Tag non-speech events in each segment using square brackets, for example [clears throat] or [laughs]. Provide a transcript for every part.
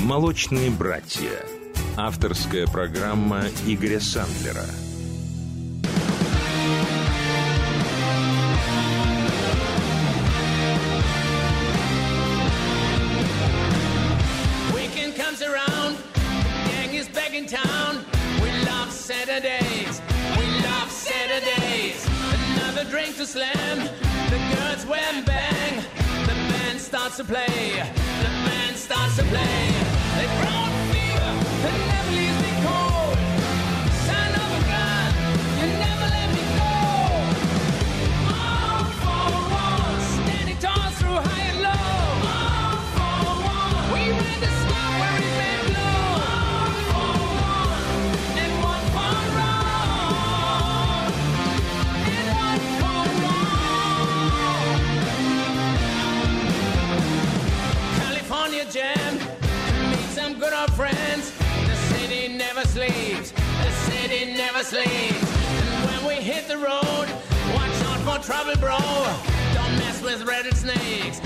«Молочные братья». Авторская программа Игоря Сандлера. Saturdays, we love Saturdays. Another drink to slam, the girls wham bang. The band starts to play, the band starts to play. Never sleeps. And when we hit the road, watch out for trouble, bro. Don't mess with rattlesnakes,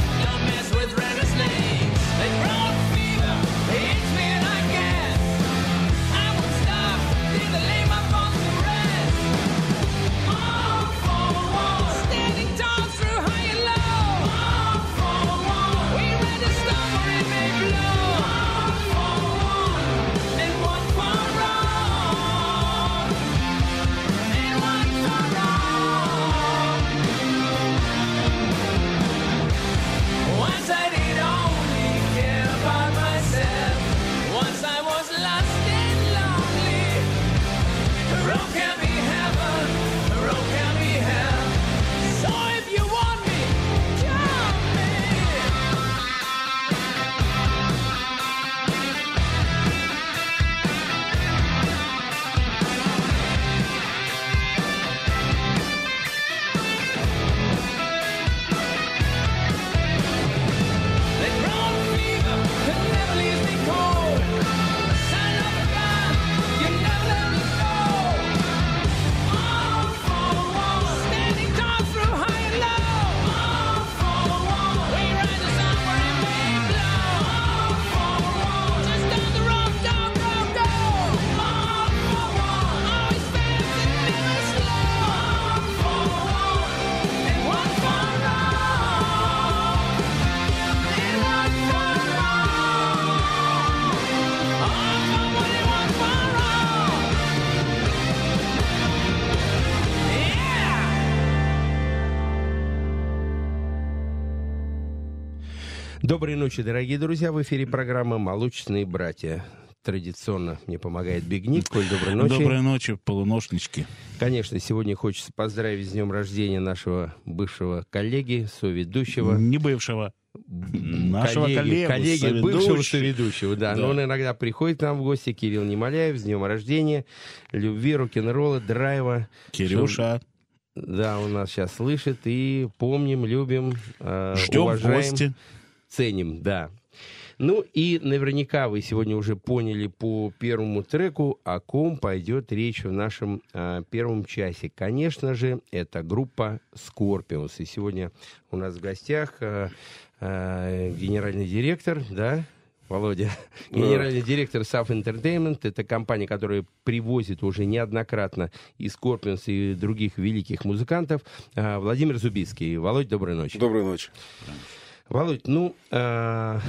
Доброй ночи, дорогие друзья. В эфире программа «Молочные братья». Традиционно мне помогает Бигник. Коль, доброй ночи. Доброй ночи, полуношнички. Конечно, сегодня хочется поздравить с днем рождения нашего бывшего коллеги, соведущего. Не бывшего. Нашего коллегу, коллеги бывшего соведущего, да. Да. Но он иногда приходит к нам в гости, Кирилл Немоляев, с днем рождения, любви, рок-н-ролла, драйва. Кирюша, Да, он нас сейчас слышит и помним, любим, э, ждем в уважаем. гости. Ценим, да. Ну и наверняка вы сегодня уже поняли по первому треку, о ком пойдет речь в нашем а, первом часе. Конечно же, это группа Scorpions. И сегодня у нас в гостях а, а, генеральный директор, да, Володя, генеральный директор SAF Entertainment. Это компания, которая привозит уже неоднократно и Scorpions, и других великих музыкантов. Владимир Зубицкий. Володь, доброй ночи. Доброй ночи. Володь, ну, э,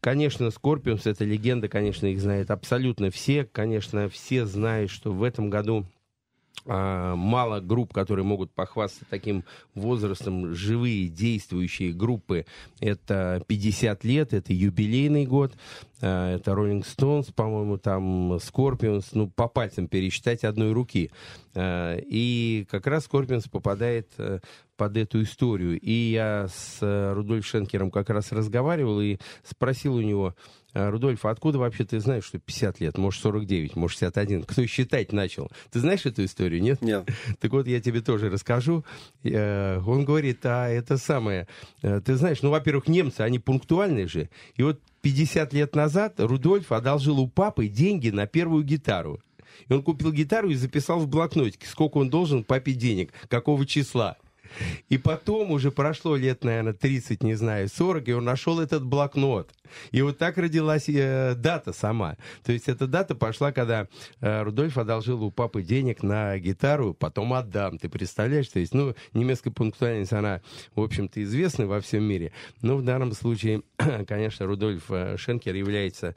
конечно, Скорпионс это легенда, конечно, их знают абсолютно все. Конечно, все знают, что в этом году а, мало групп, которые могут похвастаться таким возрастом. Живые, действующие группы. Это 50 лет, это юбилейный год. А, Это Rolling Stones, по-моему, там Scorpions, ну, по пальцам пересчитать одной руки. А, И как раз Scorpions попадает э, под эту историю. И я с э, Рудольф Шенкером как раз разговаривал и спросил у него, «А, Рудольф, а откуда вообще ты знаешь, что 50 лет, может 49, может 61? Кто считать начал? Ты знаешь эту историю, нет? Нет. [laughs] Так вот, я тебе тоже расскажу. Э, Он говорит, а это самое, э, ты знаешь, ну, во-первых, немцы, они пунктуальные же. И вот 50 лет назад Рудольф одолжил у папы деньги на первую гитару. И он купил гитару и записал в блокнотике, сколько он должен папе денег, какого числа. И потом уже прошло лет, наверное, 30, не знаю, 40, и он нашел этот блокнот. И вот так родилась э, дата сама. То есть эта дата пошла, когда э, Рудольф одолжил у папы денег на гитару, потом отдам. Ты представляешь? То есть, ну, немецкая пунктуальность, она, в общем-то, известна во всем мире. Но в данном случае, [clears throat] конечно, Рудольф э, Шенкер является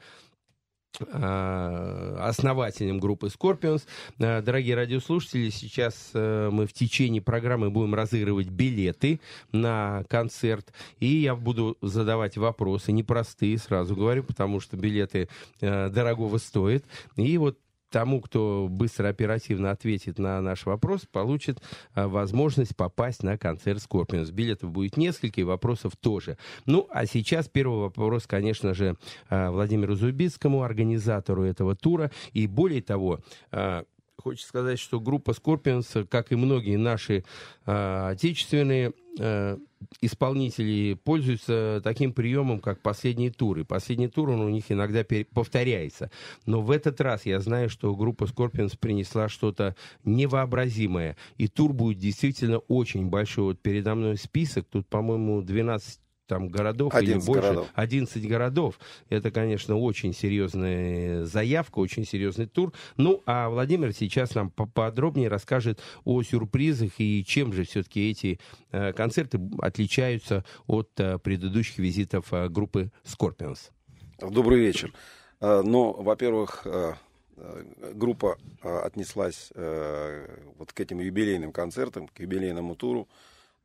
основателем группы Scorpions. Э, дорогие радиослушатели, сейчас э, мы в течение программы будем разыгрывать билеты на концерт, и я буду задавать вопросы непростые, сразу говорю, потому что билеты дорогого стоят. И вот тому, кто быстро, оперативно ответит на наш вопрос, получит а, возможность попасть на концерт Scorpions. Билетов будет несколько, и вопросов тоже. Ну, а сейчас первый вопрос, конечно же, а, Владимиру Зубицкому, организатору этого тура. И более того, а, Хочется сказать, что группа Scorpions, как и многие наши э, отечественные э, исполнители, пользуются таким приемом, как последние туры. Последний тур он у них иногда повторяется. Но в этот раз я знаю, что группа Scorpions принесла что-то невообразимое. И тур будет действительно очень большой. Вот передо мной список. Тут, по-моему, 12 там городов или больше. Городов. 11 городов. Это, конечно, очень серьезная заявка, очень серьезный тур. Ну, а Владимир сейчас нам поподробнее расскажет о сюрпризах и чем же все-таки эти э, концерты отличаются от э, предыдущих визитов э, группы Scorpions. Добрый вечер. Ну, во-первых, э, э, группа отнеслась вот к этим юбилейным концертам, к юбилейному туру,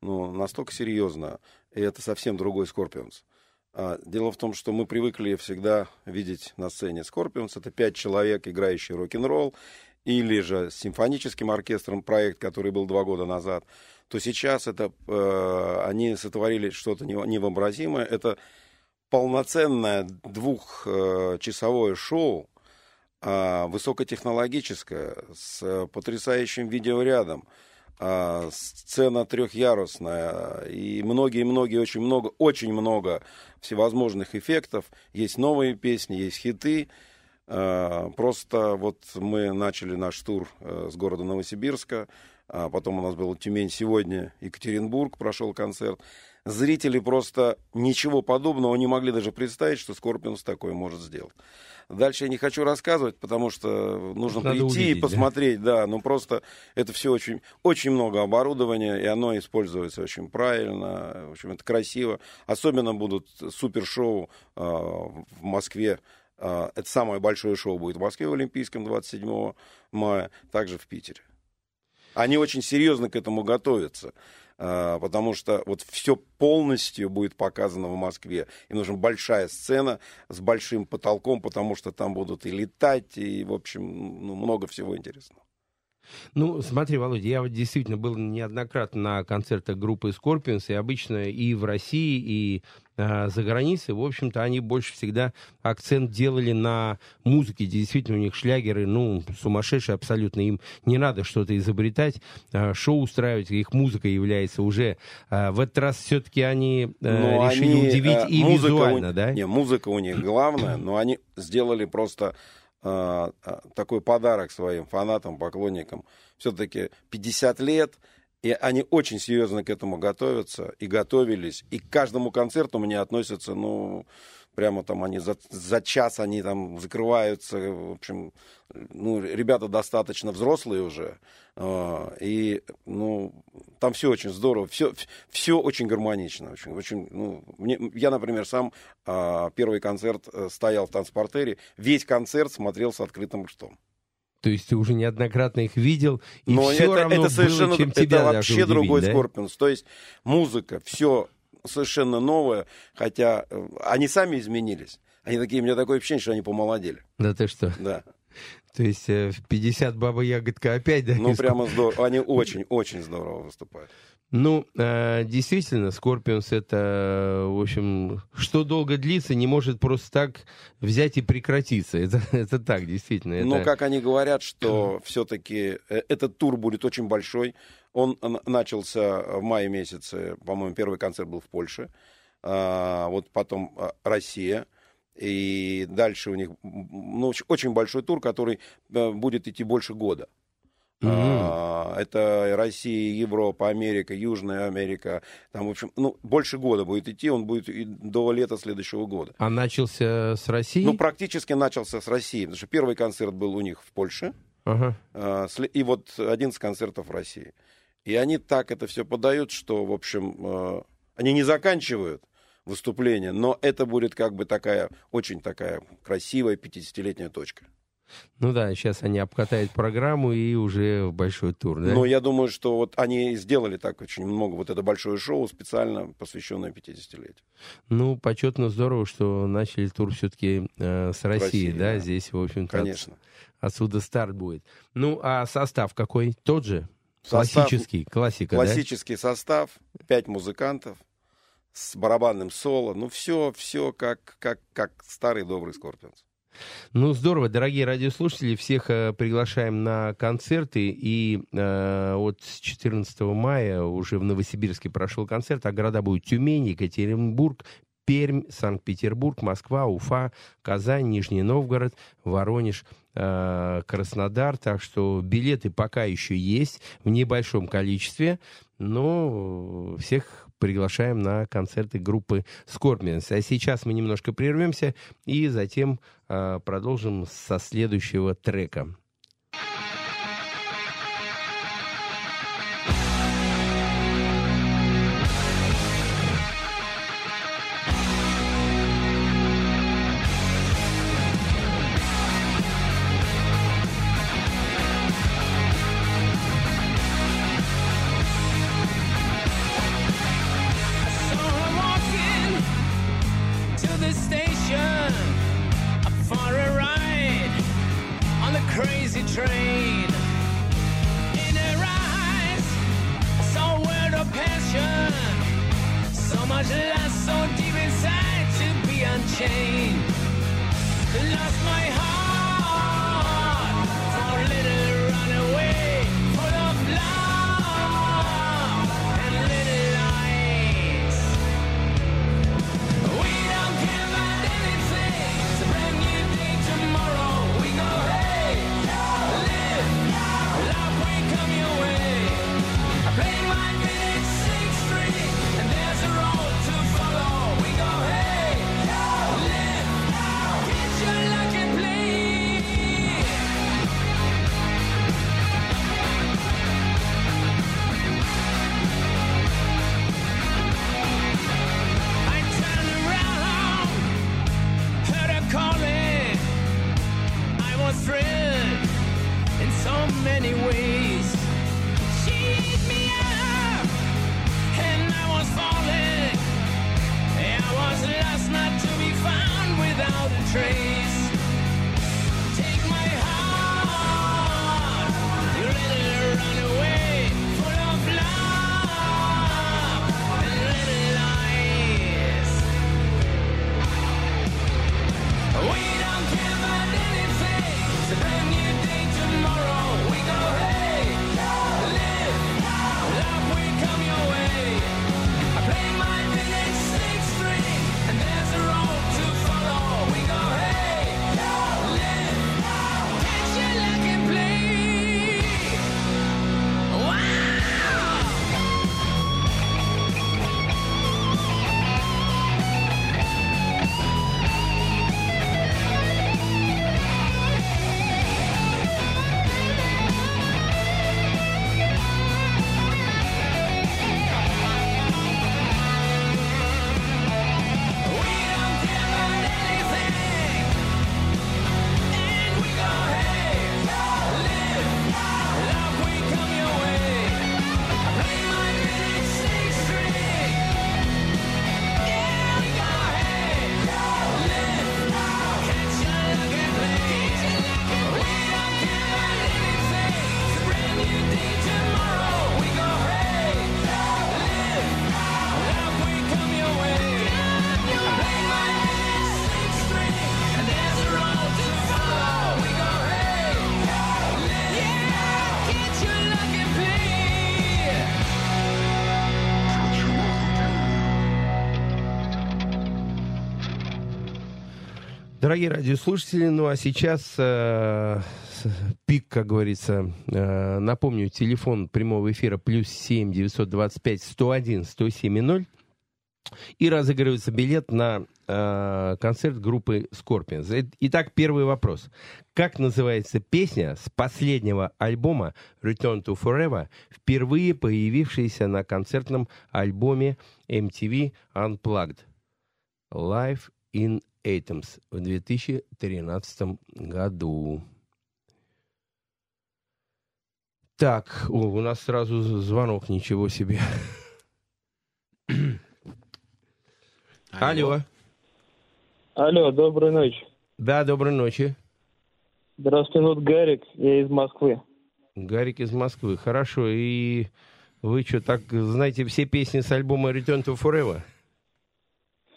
ну, настолько серьезно, и это совсем другой Скорпионс. А, дело в том, что мы привыкли всегда видеть на сцене Скорпионс. Это пять человек, играющие рок-н-ролл, или же с симфоническим оркестром проект, который был два года назад, то сейчас это, э, они сотворили что-то невообразимое. Это полноценное двухчасовое шоу, э, высокотехнологическое, с потрясающим видеорядом, а, сцена трехярусная и многие-многие, очень много, очень много всевозможных эффектов. Есть новые песни, есть хиты. А, просто вот мы начали наш тур э, с города Новосибирска, а потом у нас был Тюмень сегодня, Екатеринбург прошел концерт. Зрители просто ничего подобного не могли даже представить, что Скорпионс такое может сделать. Дальше я не хочу рассказывать, потому что нужно Надо прийти увидеть, и посмотреть, да. да, ну просто это все очень, очень много оборудования, и оно используется очень правильно, в общем, это красиво. Особенно будут супершоу э, в Москве, э, это самое большое шоу будет в Москве в Олимпийском 27 мая, также в Питере. Они очень серьезно к этому готовятся. А, потому что вот все полностью будет показано в Москве. И нужна большая сцена с большим потолком, потому что там будут и летать, и, в общем, ну, много всего интересного. Ну, смотри, Володя, я вот действительно был неоднократно на концертах группы Scorpions, и обычно и в России, и э, за границей, в общем-то, они больше всегда акцент делали на музыке. Действительно, у них шлягеры, ну, сумасшедшие абсолютно. Им не надо что-то изобретать, э, шоу устраивать, их музыка является уже. Э, в этот раз все-таки они э, решили они, удивить э, и визуально, у, да? Не, музыка у них главная, но они сделали просто такой подарок своим фанатам, поклонникам. Все-таки 50 лет, и они очень серьезно к этому готовятся и готовились. И к каждому концерту мне относятся, ну, прямо там они за, за час они там закрываются. В общем, ну, ребята достаточно взрослые уже. Э, и, ну, там все очень здорово, все, все очень гармонично. Очень, очень, ну, мне, я, например, сам э, первый концерт э, стоял в танцпортере, весь концерт смотрел с открытым ртом. То есть ты уже неоднократно их видел, и Но все это, равно это совершенно, было, чем это тебя вообще удивить, другой да? Скорпионс. То есть музыка, все совершенно новое, хотя э, они сами изменились. Они такие, у меня такое ощущение, что они помолодели. Да ты что? Да. То есть э, в 50 Баба Ягодка опять, да? Ну, прямо здорово. Они очень-очень здорово выступают. Ну, э, действительно, Скорпионс это, в общем, что долго длится, не может просто так взять и прекратиться. Это, [laughs] это так, действительно. Это... Ну, как они говорят, что все-таки э, этот тур будет очень большой. Он начался в мае месяце, по-моему, первый концерт был в Польше. А, вот потом а, Россия. И дальше у них ну, очень большой тур, который э, будет идти больше года. А, Это Россия, Европа, Америка, Южная Америка. Там, в общем, ну, больше года будет идти, он будет и до лета следующего года. А начался с России? Ну, практически начался с России, потому что первый концерт был у них в Польше, а, сле- и вот 11 концертов в России. И они так это все подают, что, в общем, э, они не заканчивают выступление, но это будет как бы такая, очень такая красивая 50-летняя точка. Ну да, сейчас они обкатают программу и уже в большой тур, да? Но я думаю, что вот они сделали так очень много, вот это большое шоу, специально посвященное 50-летию. Ну, почетно здорово, что начали тур все-таки с России, России, да? да. Здесь, в общем-то, от- Конечно. отсюда старт будет. Ну, а состав какой? Тот же? Состав- Классический, классика, Классический состав, пять музыкантов с барабанным соло, ну все, все как, как, как старый добрый Скорпионс. Ну, здорово, дорогие радиослушатели, всех э, приглашаем на концерты. И э, вот с 14 мая уже в Новосибирске прошел концерт, а города будут Тюмень, Екатеринбург, Пермь, Санкт-Петербург, Москва, Уфа, Казань, Нижний Новгород, Воронеж, э, Краснодар. Так что билеты пока еще есть в небольшом количестве, но всех приглашаем на концерты группы Scorpions. А сейчас мы немножко прервемся и затем э, продолжим со следующего трека. Much love, so deep inside to be unchained. Lost my heart Дорогие радиослушатели, ну а сейчас э, пик, как говорится, э, напомню, телефон прямого эфира плюс 7 925 101 107 0. И разыгрывается билет на э, концерт группы Scorpions. Итак, первый вопрос. Как называется песня с последнего альбома Return to Forever, впервые появившаяся на концертном альбоме MTV Unplugged? Live in Atoms в 2013 году. Так, о, у нас сразу звонок, ничего себе. Алло. Алло, доброй ночи. Да, доброй ночи. Здравствуйте, вот Гарик, я из Москвы. Гарик из Москвы, хорошо. И вы что, так знаете все песни с альбома Return to Forever?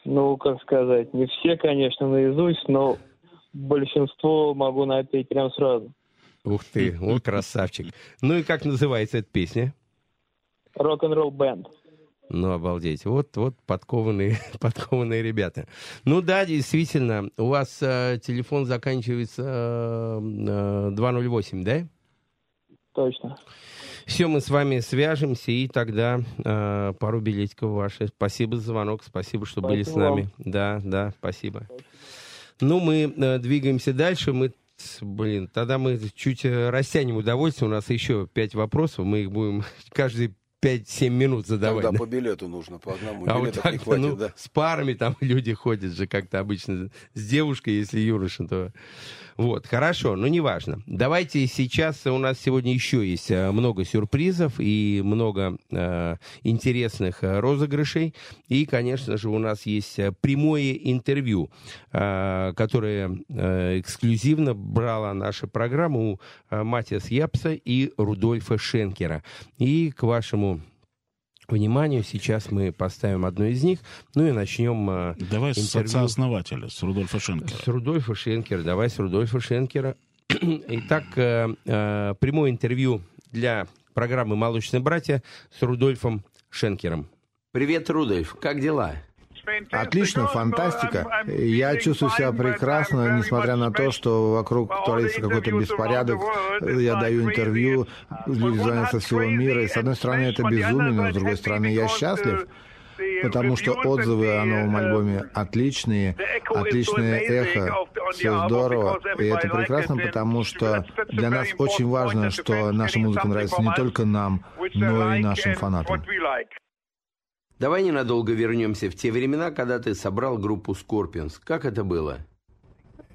Ну, как сказать, не все, конечно, наизусть, но большинство могу напеть прям сразу. Ух ты, вот красавчик. Ну и как называется эта песня? Рок-н-ролл бенд. Ну, обалдеть. Вот, вот подкованные, [laughs] подкованные ребята. Ну да, действительно, у вас э, телефон заканчивается э, 208, да? Точно. Все, мы с вами свяжемся, и тогда э, пару билетиков ваши. Спасибо за звонок, спасибо, что спасибо были с нами. Вам. Да, да, спасибо. спасибо. Ну, мы э, двигаемся дальше. Мы, блин, тогда мы чуть э, растянем удовольствие. У нас еще пять вопросов. Мы их будем [laughs] каждый 5-7 минут задавать. Тогда по билету нужно, по одному. А вот так хватит, ну, да. с парами там [laughs] люди ходят же как-то обычно. С девушкой, если юноша, то... Вот, хорошо, но неважно. Давайте сейчас, у нас сегодня еще есть э, много сюрпризов и много э, интересных э, розыгрышей. И, конечно же, у нас есть э, прямое интервью, э, которое э, эксклюзивно брала наша программа у э, Матиас Япса и Рудольфа Шенкера. И к вашему вниманию. Сейчас мы поставим одну из них, ну и начнем э, Давай интервью. с отца-основателя, с Рудольфа Шенкера. С Рудольфа Шенкера, давай с Рудольфа Шенкера. [clears throat] Итак, э, э, прямое интервью для программы «Молочные братья» с Рудольфом Шенкером. Привет, Рудольф, как дела? Отлично, фантастика. Я чувствую себя прекрасно, несмотря на то, что вокруг творится какой-то беспорядок. Я даю интервью, люди звонят со всего мира. И с одной стороны это безумие, но с другой стороны я счастлив потому что отзывы о новом альбоме отличные, отличное эхо, все здорово, и это прекрасно, потому что для нас очень важно, что наша музыка нравится не только нам, но и нашим фанатам. Давай ненадолго вернемся в те времена, когда ты собрал группу Scorpions. Как это было?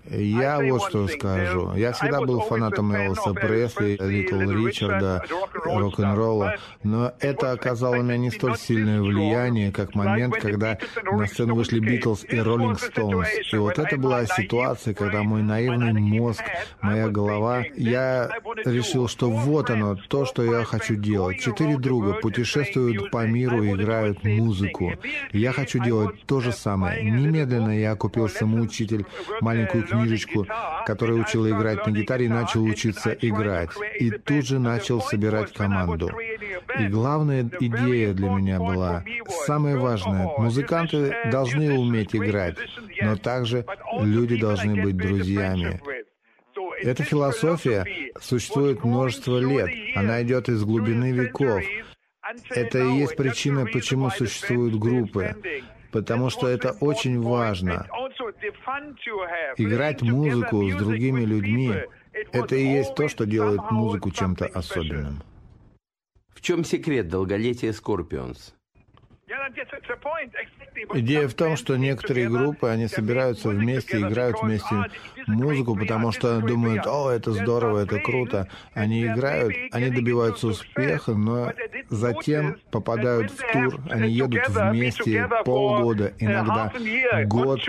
Я вот что скажу. Я всегда был фанатом Элвиса Пресли, Литл Ричарда, рок-н-ролла, но это оказало на меня не столь сильное влияние, как момент, когда на сцену вышли Битлз и Роллинг Стоунс. И вот это была ситуация, когда мой наивный мозг, моя голова, я решил, что вот оно, то, что я хочу делать. Четыре друга путешествуют по миру и играют музыку. Я хочу делать то же самое. Немедленно я купил самоучитель, маленькую книгу, книжечку, которая учила играть на гитаре, и начал учиться играть. И тут же начал собирать команду. И главная идея для меня была, самое важное, музыканты должны уметь играть, но также люди должны быть друзьями. Эта философия существует множество лет, она идет из глубины веков. Это и есть причина, почему существуют группы потому что это очень важно. Играть музыку с другими людьми — это и есть то, что делает музыку чем-то особенным. В чем секрет долголетия Scorpions? Идея в том, что некоторые группы, они собираются вместе, играют вместе музыку, потому что думают, о, это здорово, это круто. Они играют, они добиваются успеха, но затем попадают в тур, они едут вместе полгода, иногда год,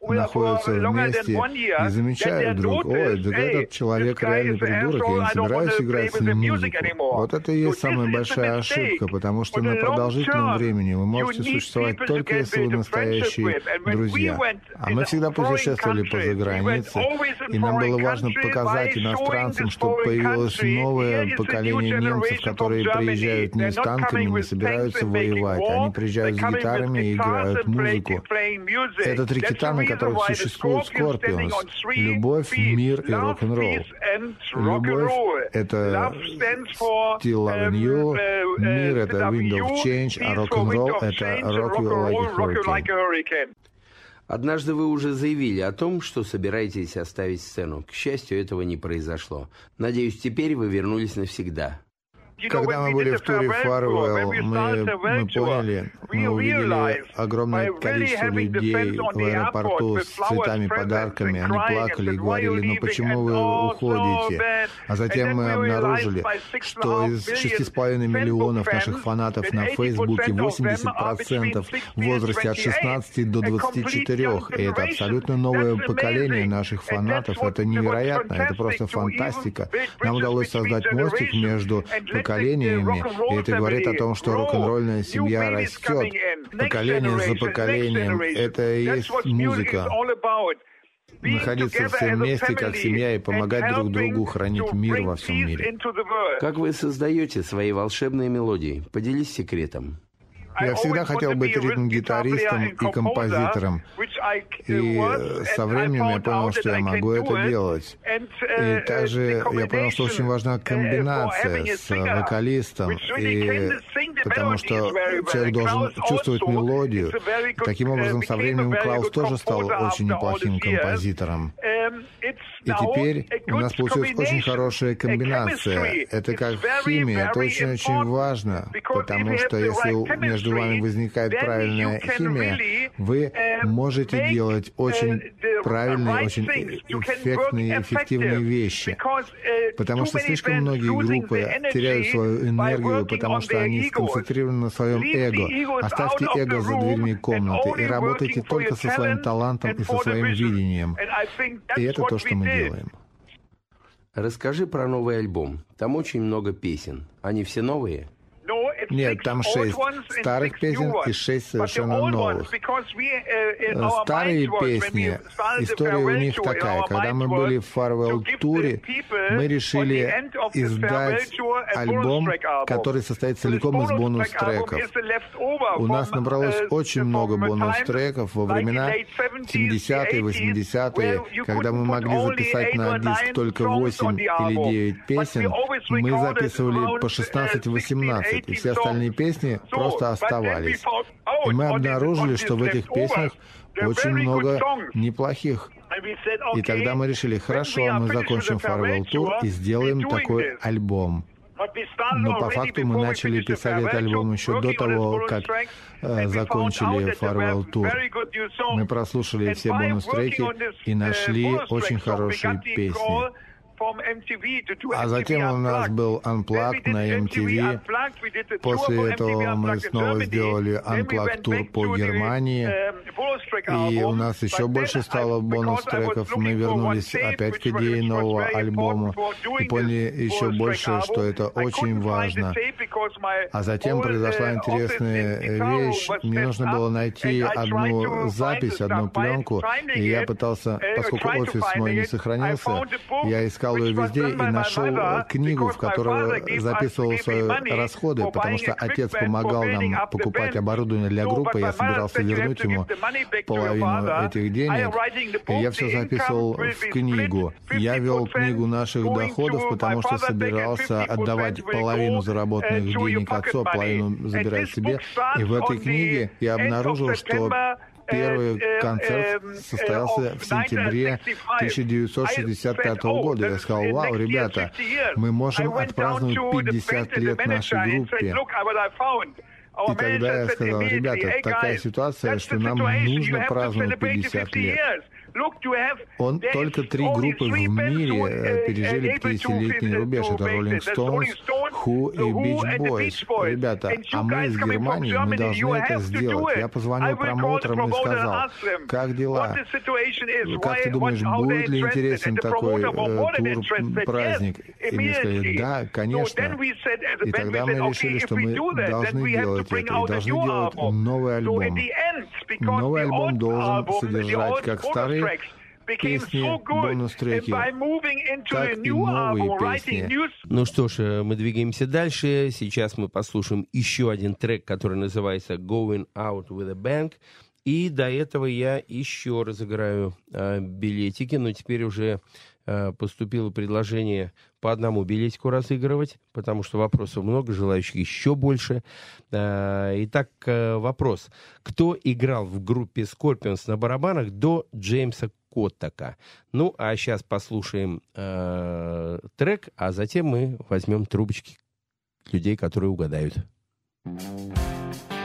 находятся вместе и замечают вдруг, ой, да этот человек реальный придурок, я не собираюсь играть с ним музыку. Вот это и есть самая большая ошибка, потому что на продолжительном времени вы можете существовать только если вы настоящие друзья. А мы всегда путешествовали по загранице, и нам было важно показать иностранцам, что появилось новое поколение немцев, которые приезжают не с танками, не собираются воевать, они приезжают с гитарами и играют музыку. Это три кита, на которых существует Скорпионс. Любовь, мир и рок-н-ролл. Любовь — это Still Loving You, мир — это Wind of Change, а рок-н-ролл — это Rock You Like a Hurricane. Однажды вы уже заявили о том, что собираетесь оставить сцену. К счастью, этого не произошло. Надеюсь, теперь вы вернулись навсегда. Когда мы были в туре Farewell, мы, мы поняли, мы увидели огромное количество людей в аэропорту с цветами, подарками. Они плакали и говорили, ну почему вы уходите? А затем мы обнаружили, что из 6,5 миллионов наших фанатов на Фейсбуке 80% в возрасте от 16 до 24. И это абсолютно новое поколение наших фанатов. Это невероятно, это просто фантастика. Нам удалось создать мостик между поколениями и это говорит о том, что рок-н-ролльная семья растет поколение за поколением. Это и есть музыка. Находиться все вместе как семья и помогать друг другу хранить мир во всем мире. Как вы создаете свои волшебные мелодии? Поделись секретом. Я всегда хотел быть ритм-гитаристом и композитором. И со временем я понял, что я могу это делать. И также я понял, что очень важна комбинация с вокалистом. И потому что человек должен чувствовать мелодию. Таким образом, со временем Клаус тоже стал очень неплохим композитором. И теперь у нас получилась очень хорошая комбинация. Это как химия, это очень-очень важно, потому что если между вами возникает правильная химия, вы можете делать очень правильные, очень эффектные, эффективные вещи. Потому что слишком многие группы теряют свою энергию, потому что они сконцентрированы на своем эго. Оставьте эго за дверьми комнаты и работайте только со своим талантом и со своим видением. И это то, что мы делаем. Расскажи про новый альбом. Там очень много песен. Они все новые? Нет, там шесть старых песен и шесть совершенно новых. Э, старые песни, история у них такая. Когда мы были в Farewell туре, мы решили издать альбом, который состоит целиком из бонус-треков. У нас набралось очень много бонус-треков во времена 70-е, 80-е, когда мы могли записать на диск только 8 или 9 песен, мы записывали по 16-18, и все остальные песни просто оставались. И мы обнаружили, что в этих песнях очень много неплохих. И тогда мы решили, хорошо, мы закончим Farewell Tour и сделаем такой альбом. Но по факту мы начали писать этот альбом еще до того, как э, закончили Farewell Tour. Мы прослушали все бонус-треки и нашли очень хорошие песни. А затем у нас был Unplugged на MTV. После этого мы снова сделали Unplugged тур по Германии. И у нас еще больше стало бонус-треков. Мы вернулись опять к идее нового альбома и поняли еще больше, что это очень важно. А затем произошла интересная вещь. Мне нужно было найти одну запись, одну пленку, и я пытался, поскольку офис мой не сохранился, я искал искал ее везде и нашел книгу, в которой записывал свои расходы, потому что отец помогал нам покупать оборудование для группы, я собирался вернуть ему половину этих денег, и я все записывал в книгу. Я вел книгу наших доходов, потому что собирался отдавать половину заработанных денег отцу, а половину забирать себе. И в этой книге я обнаружил, что Первый концерт состоялся в сентябре 1965 года. Я сказал, вау, ребята, мы можем отпраздновать 50 лет нашей группе. И тогда я сказал, ребята, такая ситуация, что нам нужно праздновать 50 лет. Он только три группы в мире э, пережили 50-летний рубеж. Это Rolling Stones, Who и Beach Boys. Ребята, а мы из Германии, мы должны это сделать. Я позвонил промоутерам и сказал, как дела? Как ты думаешь, будет ли интересен такой э, тур, праздник? И мне сказали, да, конечно. И тогда мы решили, что мы должны делать это, и должны делать новый альбом. Новый альбом должен содержать как старые песни, бонус-треки, так и новые песни. Ну что ж, э, мы двигаемся дальше. Сейчас мы послушаем еще один трек, который называется «Going Out with a Bang». и до этого я еще разыграю э, билетики, но теперь уже э, поступило предложение по одному билетику разыгрывать, потому что вопросов много, желающих еще больше. Э, итак, э, вопрос. Кто играл в группе Scorpions на барабанах до Джеймса Коттака? Ну, а сейчас послушаем э, трек, а затем мы возьмем трубочки людей, которые угадают. If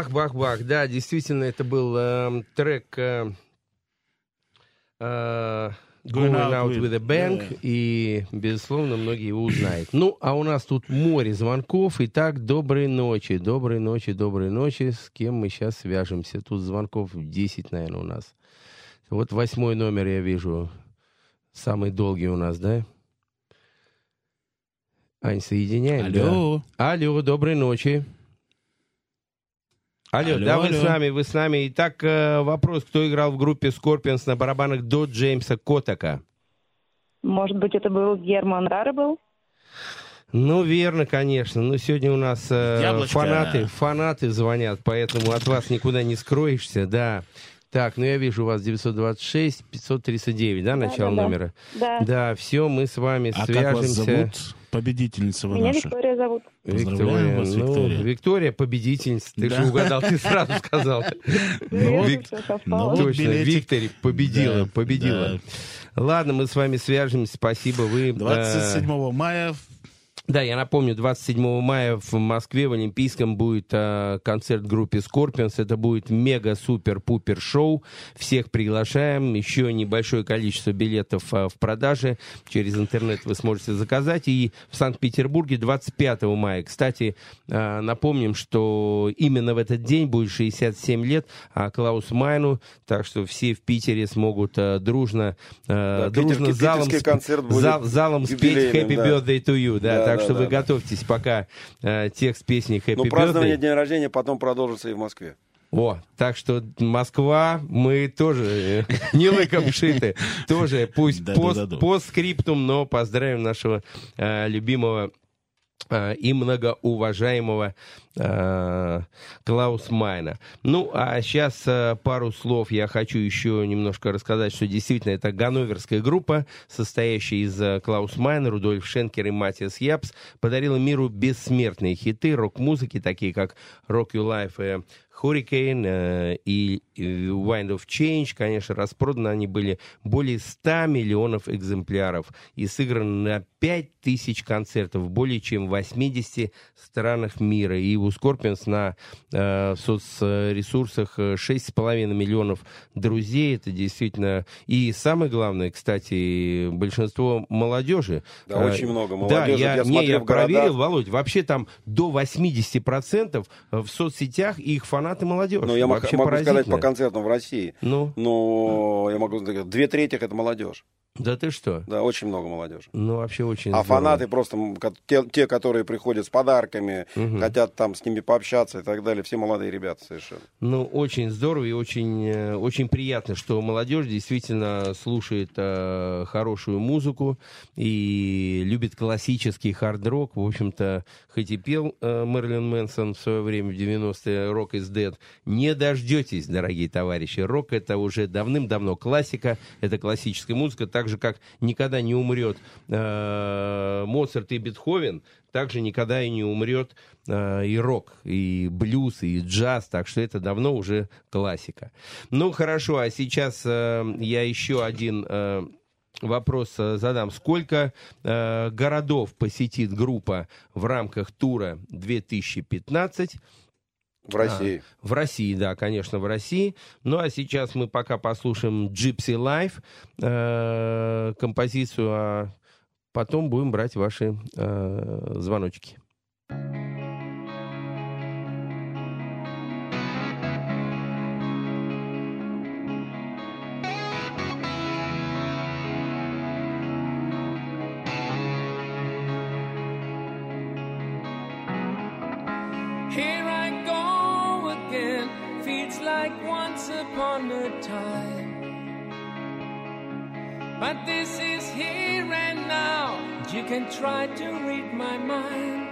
Бах-бах-бах. Да, действительно, это был эм, трек э, э, Going Out with a Bang, Да. и, безусловно, многие его узнают. Ну, а у нас тут море звонков. Итак, доброй ночи, доброй ночи, доброй ночи. С кем мы сейчас свяжемся? Тут звонков 10, наверное, у нас. Вот восьмой номер я вижу. Самый долгий у нас, да? Ань, соединяем? да? Алло. Алло, доброй ночи. Алло, Алло, да, вы алло. с нами, вы с нами. Итак, э, вопрос, кто играл в группе Scorpions на барабанах до Джеймса Коттака? Может быть, это был Герман Раребл? Ну, верно, конечно. Ну, сегодня у нас э, Яблочко. фанаты, фанаты звонят, поэтому от вас никуда не скроешься, да. Так, ну я вижу у вас 926 539, да, начало да, да. номера? Да. Да, все, мы с вами А как вас свяжемся. зовут? Победительница вы Меня наша. Виктория зовут. Поздравляем вас, ну, Виктория. Виктория, победительница. Ты Да. же угадал, ты сразу сказал. [laughs] Ну вот Точно. Виктория победила, победила. Ладно, мы с вами свяжемся, спасибо. Вы, э, 27 мая Да, я напомню, 27 мая в Москве в Олимпийском будет э, концерт группе Scorpions. Это будет мега-супер-пупер шоу. Всех приглашаем. Еще небольшое количество билетов э, в продаже. Через интернет вы сможете заказать. И в Санкт-Петербурге 25 мая. Кстати, э, напомним, что именно в этот день будет 67 лет а Клаус Майну. Так что все в Питере смогут э, дружно, э, Да, дружно питерский- залом, питерский концерт будет зал- залом спеть Happy да. Birthday to you. Да, Да, так да, что вы готовьтесь, пока э, текст песни Happy Birthday. празднование дня рождения потом продолжится и в Москве. О, так что Москва, мы тоже э, [laughs] не лыком шиты. Тоже пусть да. постскриптум, но поздравим нашего э, любимого и многоуважаемого э, Клаус Майне. Ну, а сейчас пару слов я хочу еще немножко рассказать, что действительно это ганноверская группа, состоящая из э, Клаус Майне, Рудольф Шенкер и Маттиас Ябс, подарила миру бессмертные хиты рок-музыки, такие как Rock You Like a Hurricane э, и э, Wind of Change, конечно, распроданы они были более 100 миллионов экземпляров и сыграны на 5000 концертов в более чем 80 странах мира. И у Scorpions на э, соцресурсах э, 6,5 миллионов друзей. Это действительно... И самое главное, кстати, большинство молодежи. Да, Э, очень много Да, молодежи. я, Я не, я в проверил, Володь, вообще там до 80% в соцсетях их фанаты молодежь. Но я вообще могу сказать по концертам в России. Ну, Но я могу сказать, две трети это молодежь. да ты что? Да, очень много молодежи. Ну, вообще очень А здорово. фанаты просто, те, те, которые приходят с подарками, Мгм. хотят там с ними пообщаться и так далее, все молодые ребята совершенно. Ну, очень здорово и очень, э, очень приятно, что молодежь действительно слушает э, хорошую музыку и любит классический хард-рок. В общем-то, хоть и пел э, Мерлин Мэнсон в свое время в 90-е «Rock is Dead», не дождетесь, дорогие товарищи. Рок — это уже давным-давно классика, это классическая музыка, так же, как никогда не умрет э, Моцарт и Бетховен, также никогда и не умрет э, и рок, и блюз, и джаз, так что это давно уже классика. Ну, хорошо, а сейчас э, я еще один э, вопрос э, задам. Сколько э, городов посетит группа в рамках тура 2015? В России. В России, да, конечно, в России. Ну, а сейчас мы пока послушаем Gypsy Life, э, композицию, а потом будем брать ваши э, звоночки. Try to read my mind.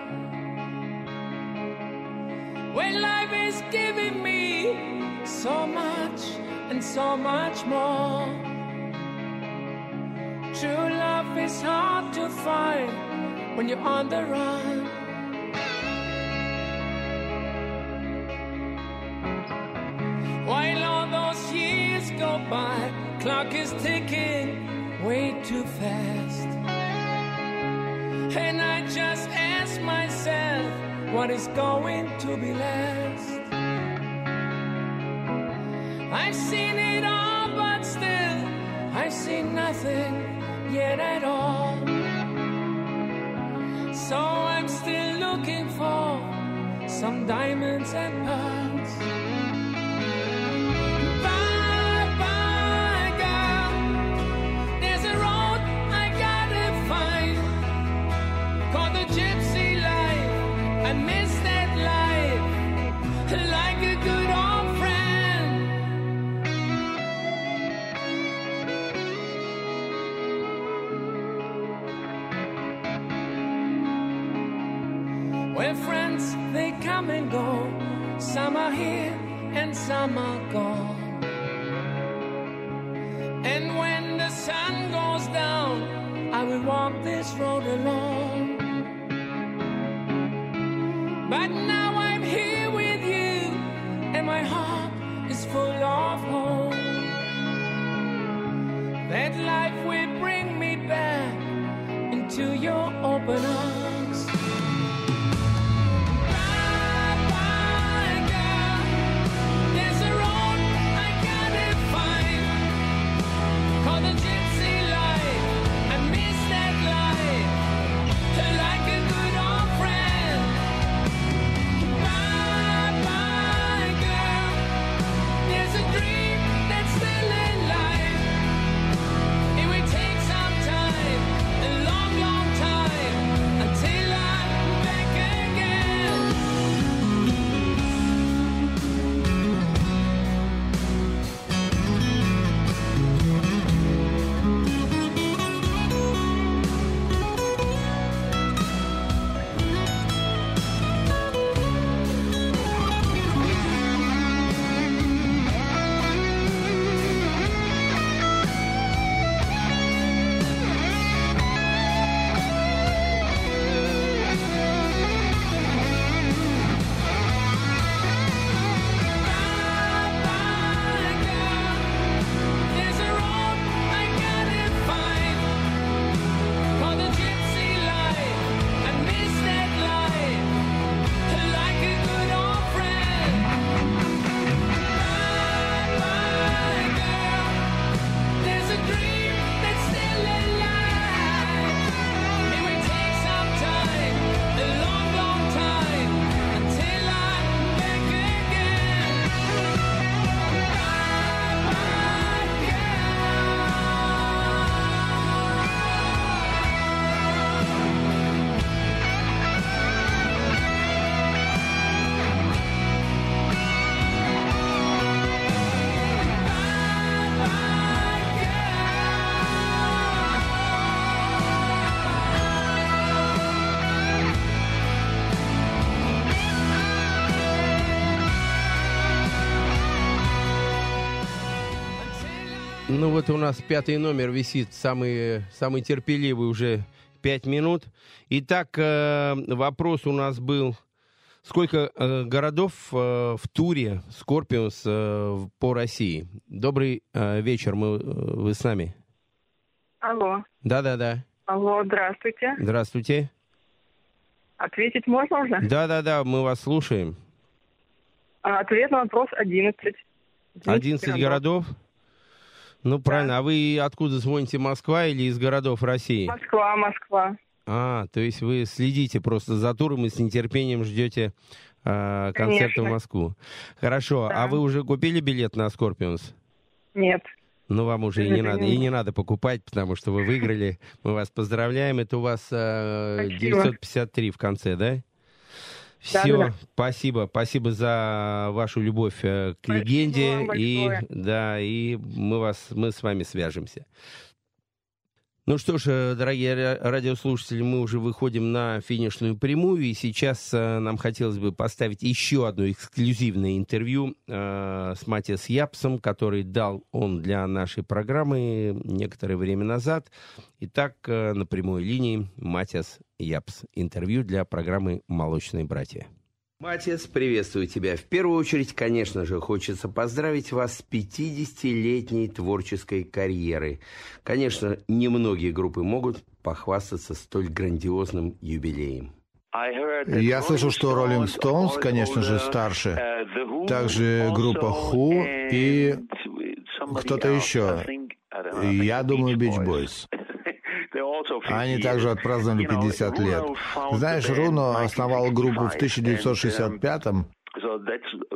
When life is giving me so much and so much more. True love is hard to find when you're on the run. While all those years go by, clock is ticking way too fast. And I just ask myself, what is going to be last? I've seen it all, but still, I've seen nothing yet at all. So I'm still looking for some diamonds and pearls. Here and some are gone. Ну вот у нас пятый номер висит, самый, самый терпеливый уже пять минут. Итак, э, вопрос у нас был, сколько э, городов э, в туре Скорпионс по России? Добрый вечер, мы, вы с нами? Алло. Да-да-да, Алло, здравствуйте. здравствуйте. Ответить можно уже? Да-да-да, мы вас слушаем. Ответ на вопрос 11. 11 городов? Ну, правильно. А вы откуда звоните, Москва или из городов России? Москва, Москва. А, то есть вы следите просто за туром и с нетерпением ждете э, концерта в Конечно. Москву. Хорошо. Да. А вы уже купили билет на Скорпионс? Нет. Ну, вам уже и не надо, и не надо покупать, потому что вы выиграли. Мы вас поздравляем. Это у вас э, Спасибо. 953 в конце, да? Все, да, да. спасибо, спасибо за вашу любовь э, к Спасибо легенде вам и большое. да, и мы вас, мы с вами свяжемся. Ну что ж, э, дорогие ра- радиослушатели, мы уже выходим на финишную прямую, и сейчас э, нам хотелось бы поставить еще одно эксклюзивное интервью э, с Матиас Япсом, который дал он для нашей программы некоторое время назад. Итак, э, на прямой линии Матиас Япс. Интервью для программы «Молочные братья». Матиас, приветствую тебя. В первую очередь, конечно же, хочется поздравить вас с 50-летней творческой карьерой. Конечно, немногие группы могут похвастаться столь грандиозным юбилеем. Я слышал, что Rolling Stones, конечно же, старше. Также группа Who и кто-то еще. Я думаю, Beach Boys. Они также отпраздновали 50 лет. Знаешь, Руно основал группу в 1965-м.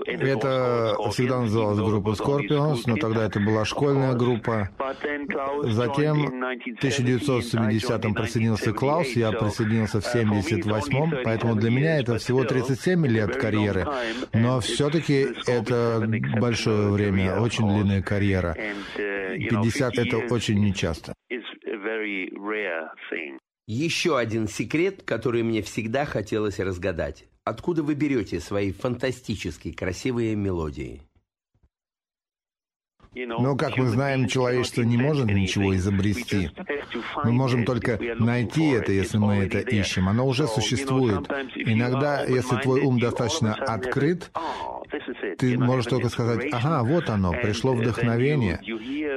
Это всегда называлась группа Scorpions, но тогда это была школьная группа. Затем в 1970-м присоединился Клаус, я присоединился в 78-м, поэтому для меня это всего 37 лет карьеры. Но все-таки это большое время, очень длинная карьера. 50 это очень нечасто. Еще один секрет, который мне всегда хотелось разгадать. Откуда вы берете свои фантастически красивые мелодии? Но, как мы знаем, человечество не может ничего изобрести. Мы можем только найти это, если мы это ищем. Оно уже существует. Иногда, если твой ум достаточно открыт, ты можешь только сказать, ага, вот оно, пришло вдохновение,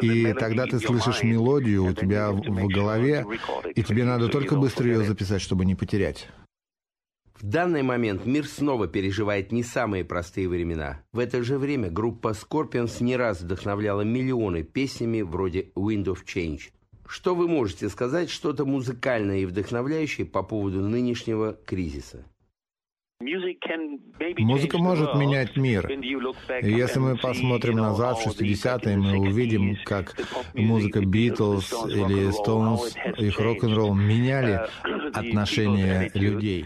и тогда ты слышишь мелодию у тебя в голове, и тебе надо только быстро ее записать, чтобы не потерять. В данный момент мир снова переживает не самые простые времена. В это же время группа Scorpions не раз вдохновляла миллионы песнями вроде «Wind of Change». Что вы можете сказать, что-то музыкальное и вдохновляющее по поводу нынешнего кризиса? Музыка может менять мир. И если мы посмотрим назад в 60-е, мы увидим, как музыка Битлз или Stones, их рок-н-ролл меняли [clears throat] отношения людей.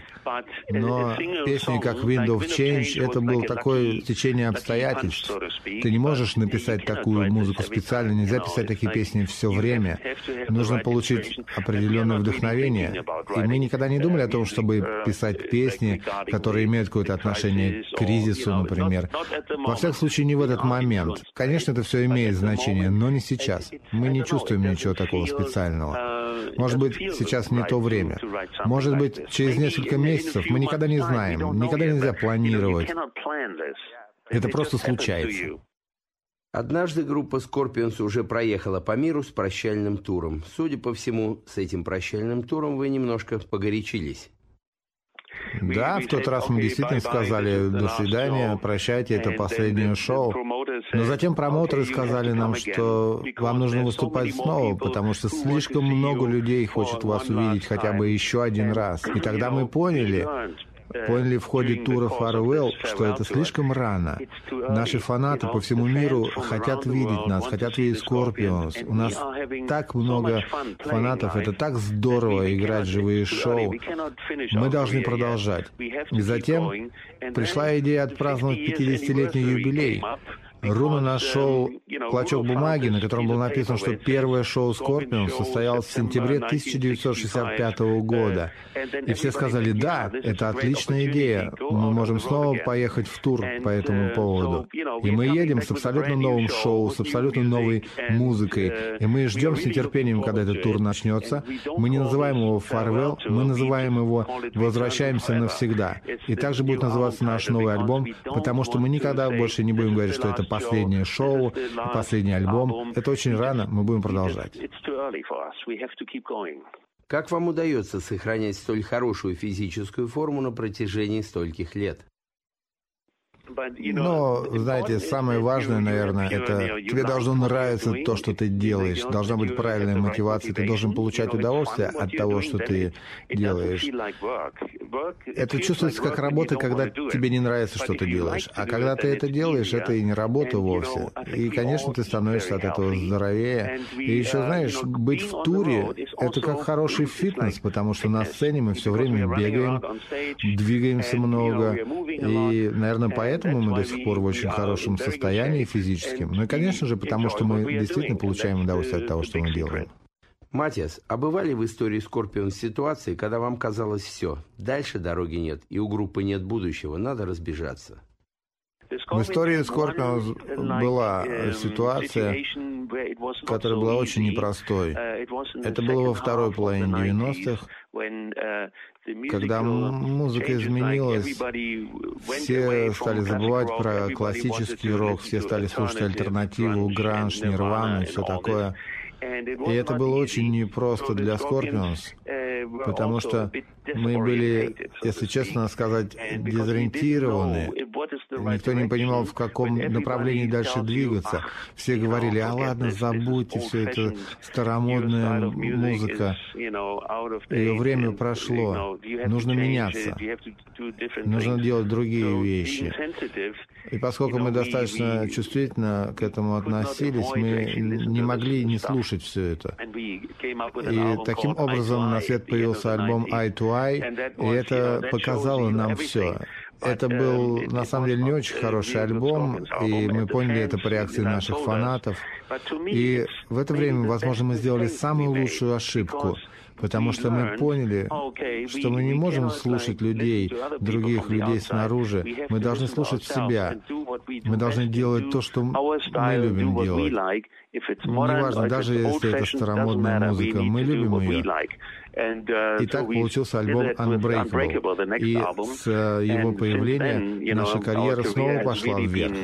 Но песни как Wind of Change, это было такое течение обстоятельств. Ты не можешь написать такую музыку специально, нельзя писать такие песни все время. Нужно получить определенное вдохновение. И мы никогда не думали о том, чтобы писать песни, которые имеют какое-то отношение к кризису, например. Во всяком случае, не в этот момент. Конечно, это все имеет значение, но не сейчас. Мы не чувствуем ничего такого специального. Может быть, сейчас не то время. Может быть, через несколько месяцев мы никогда не знаем, никогда нельзя планировать. Это просто случается. Однажды группа Scorpions уже проехала по миру с прощальным туром. Судя по всему, с этим прощальным туром вы немножко погорячились. Да, в тот раз мы действительно сказали «до свидания, прощайте, это последнее шоу». Но затем промоутеры сказали нам, что вам нужно выступать снова, потому что слишком много людей хочет вас увидеть хотя бы еще один раз. И тогда мы поняли, поняли в ходе тура Farewell, что это слишком рано. Наши фанаты по всему миру хотят видеть нас, хотят видеть Scorpions. У нас так много фанатов, это так здорово играть живые шоу. Мы должны продолжать. И затем пришла идея отпраздновать 50-летний юбилей. Руна нашел клочок бумаги, на котором было написано, что первое шоу Скорпион состоялось в сентябре 1965 года. И все сказали, да, это отличная идея, мы можем снова поехать в тур по этому поводу. И мы едем с абсолютно новым шоу, с абсолютно новой музыкой. И мы ждем с нетерпением, когда этот тур начнется. Мы не называем его «Farewell», мы называем его «Возвращаемся навсегда». И также будет называться наш новый альбом, потому что мы никогда больше не будем говорить, что это последнее шоу, последний альбом. Это очень рано, мы будем продолжать. Как вам удается сохранять столь хорошую физическую форму на протяжении стольких лет? Но, знаете, самое важное, наверное, это тебе должно нравиться то, что ты делаешь. Должна быть правильная мотивация. Ты должен получать удовольствие от того, что ты делаешь. Это чувствуется как работа, когда тебе не нравится, что ты делаешь. А когда ты это делаешь, это и не работа вовсе. И, конечно, ты становишься от этого здоровее. И еще, знаешь, быть в туре — это как хороший фитнес, потому что на сцене мы все время бегаем, двигаемся много. И, наверное, поэтому поэтому мы до сих пор в очень хорошем состоянии физическим. Ну и, конечно же, потому что мы действительно получаем удовольствие от того, что мы делаем. Матиас, а бывали в истории Скорпион ситуации, когда вам казалось все, дальше дороги нет, и у группы нет будущего, надо разбежаться? В истории Скорпион была ситуация, которая была очень непростой. Это было во второй половине 90-х, когда музыка изменилась, все стали забывать про классический рок, все стали слушать альтернативу, гранж, нирвану и все такое. И это было очень непросто для Scorpions, потому что мы были, если честно сказать, дезориентированы. Никто не понимал, в каком направлении дальше двигаться. Все говорили, а ладно, забудьте все это старомодная музыка. Ее время прошло. Нужно меняться. Нужно делать другие вещи. И поскольку мы достаточно чувствительно к этому относились, мы не могли не слушать все это. И таким образом на свет появился альбом Eye to Eye, и это показало нам все. Это был, на самом деле, не очень хороший альбом, и мы поняли это по реакции наших фанатов. И в это время, возможно, мы сделали самую лучшую ошибку — потому что мы поняли, что мы не можем слушать людей, других людей снаружи. Мы должны слушать себя Мы должны делать то, что мы любим делать. Неважно, даже если это старомодная музыка, мы любим ее. И так получился альбом Unbreakable. И с э, его появления наша карьера снова пошла вверх.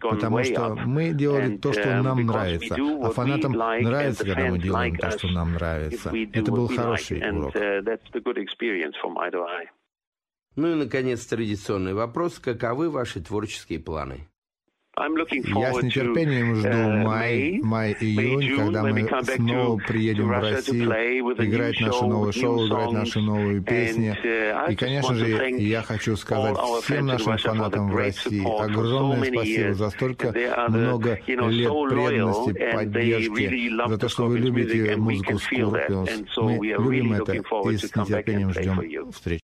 Потому что мы делали то, что нам нравится. А фанатам нравится, когда мы делаем то, что нам нравится. Это был хороший урок. Ну и, наконец, традиционный вопрос. Каковы ваши творческие планы? Я с нетерпением жду uh, май, май, июнь, когда мы снова приедем в Россию, играть наше новое шоу, играть наши новые песни. Uh, И, конечно же, я хочу сказать всем нашим фанатам в России огромное спасибо за столько много лет преданности, поддержки, за то, что вы любите музыку Scorpions. Мы любим это и с нетерпением ждем встречи.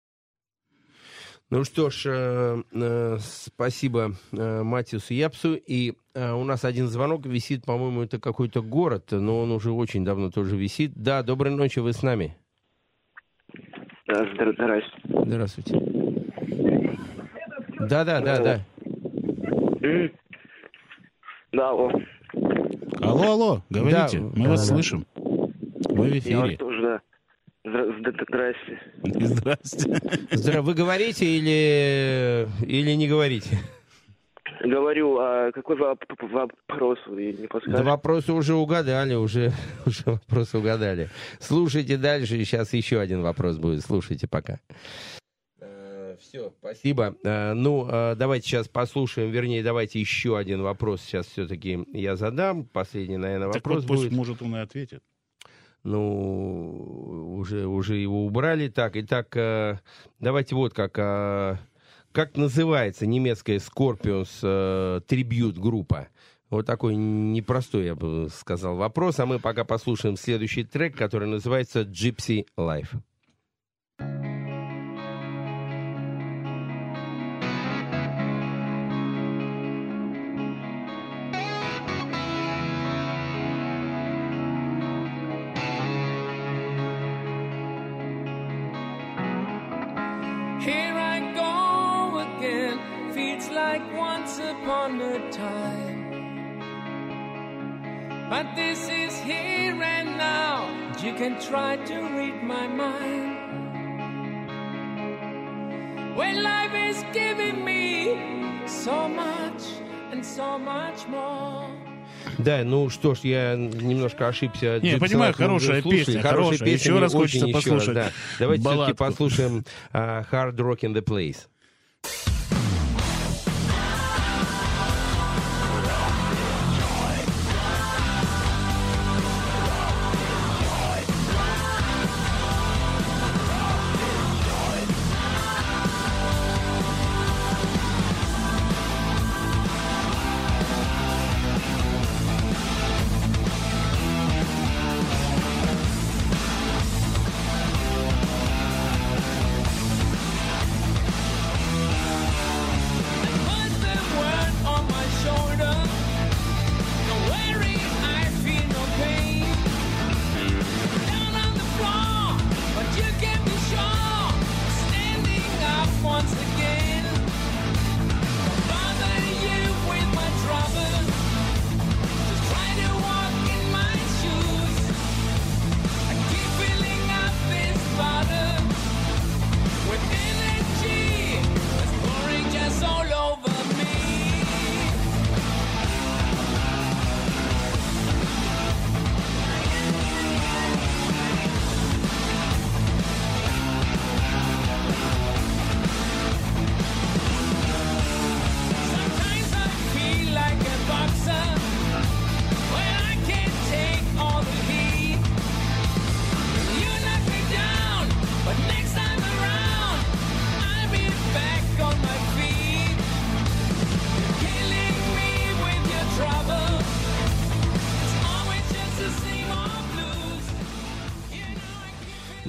Ну что ж, э, э, спасибо э, Матису Япсу. И э, у нас один звонок висит, по-моему, это какой-то город, но он уже очень давно тоже висит. Да, доброй ночи, вы с нами. Да, здравствуйте. Здравствуйте. Да, да, да, да. Да, алло. Алло, алло, говорите, Да, мы да, вас да. слышим. Вы в Я вас эфире. тоже, Здрасте. Здрасте. Здра- Вы говорите или, или не говорите? Говорю, а какой воп- вопрос вы не Да подскажете? вопросы уже угадали, уже, уже вопросы угадали. Слушайте дальше, сейчас еще один вопрос будет. Слушайте пока. Все, спасибо. Э, Ну, э, давайте сейчас послушаем, вернее, давайте еще один вопрос сейчас все-таки я задам. Последний, наверное, Так вопрос вот, пусть, будет. может, он и ответит. Ну, уже, уже его убрали. Так, итак, э, давайте вот как. э, Как называется немецкая Scorpions э, трибют-группа? Вот такой непростой, я бы сказал, вопрос. А мы пока послушаем следующий трек, который называется Gypsy Life. Upon a time. But this is here and now, you can try to read my mind. When life is giving me so much and so much more. Да, ну что ж, я немножко ошибся. Не, Gypsy понимаю, хорошая слушали. песня, Хорошая хорошая. песня, Еще раз очень хочется еще раз, послушать да. Давайте все-таки послушаем а, Hard Rock in the Place.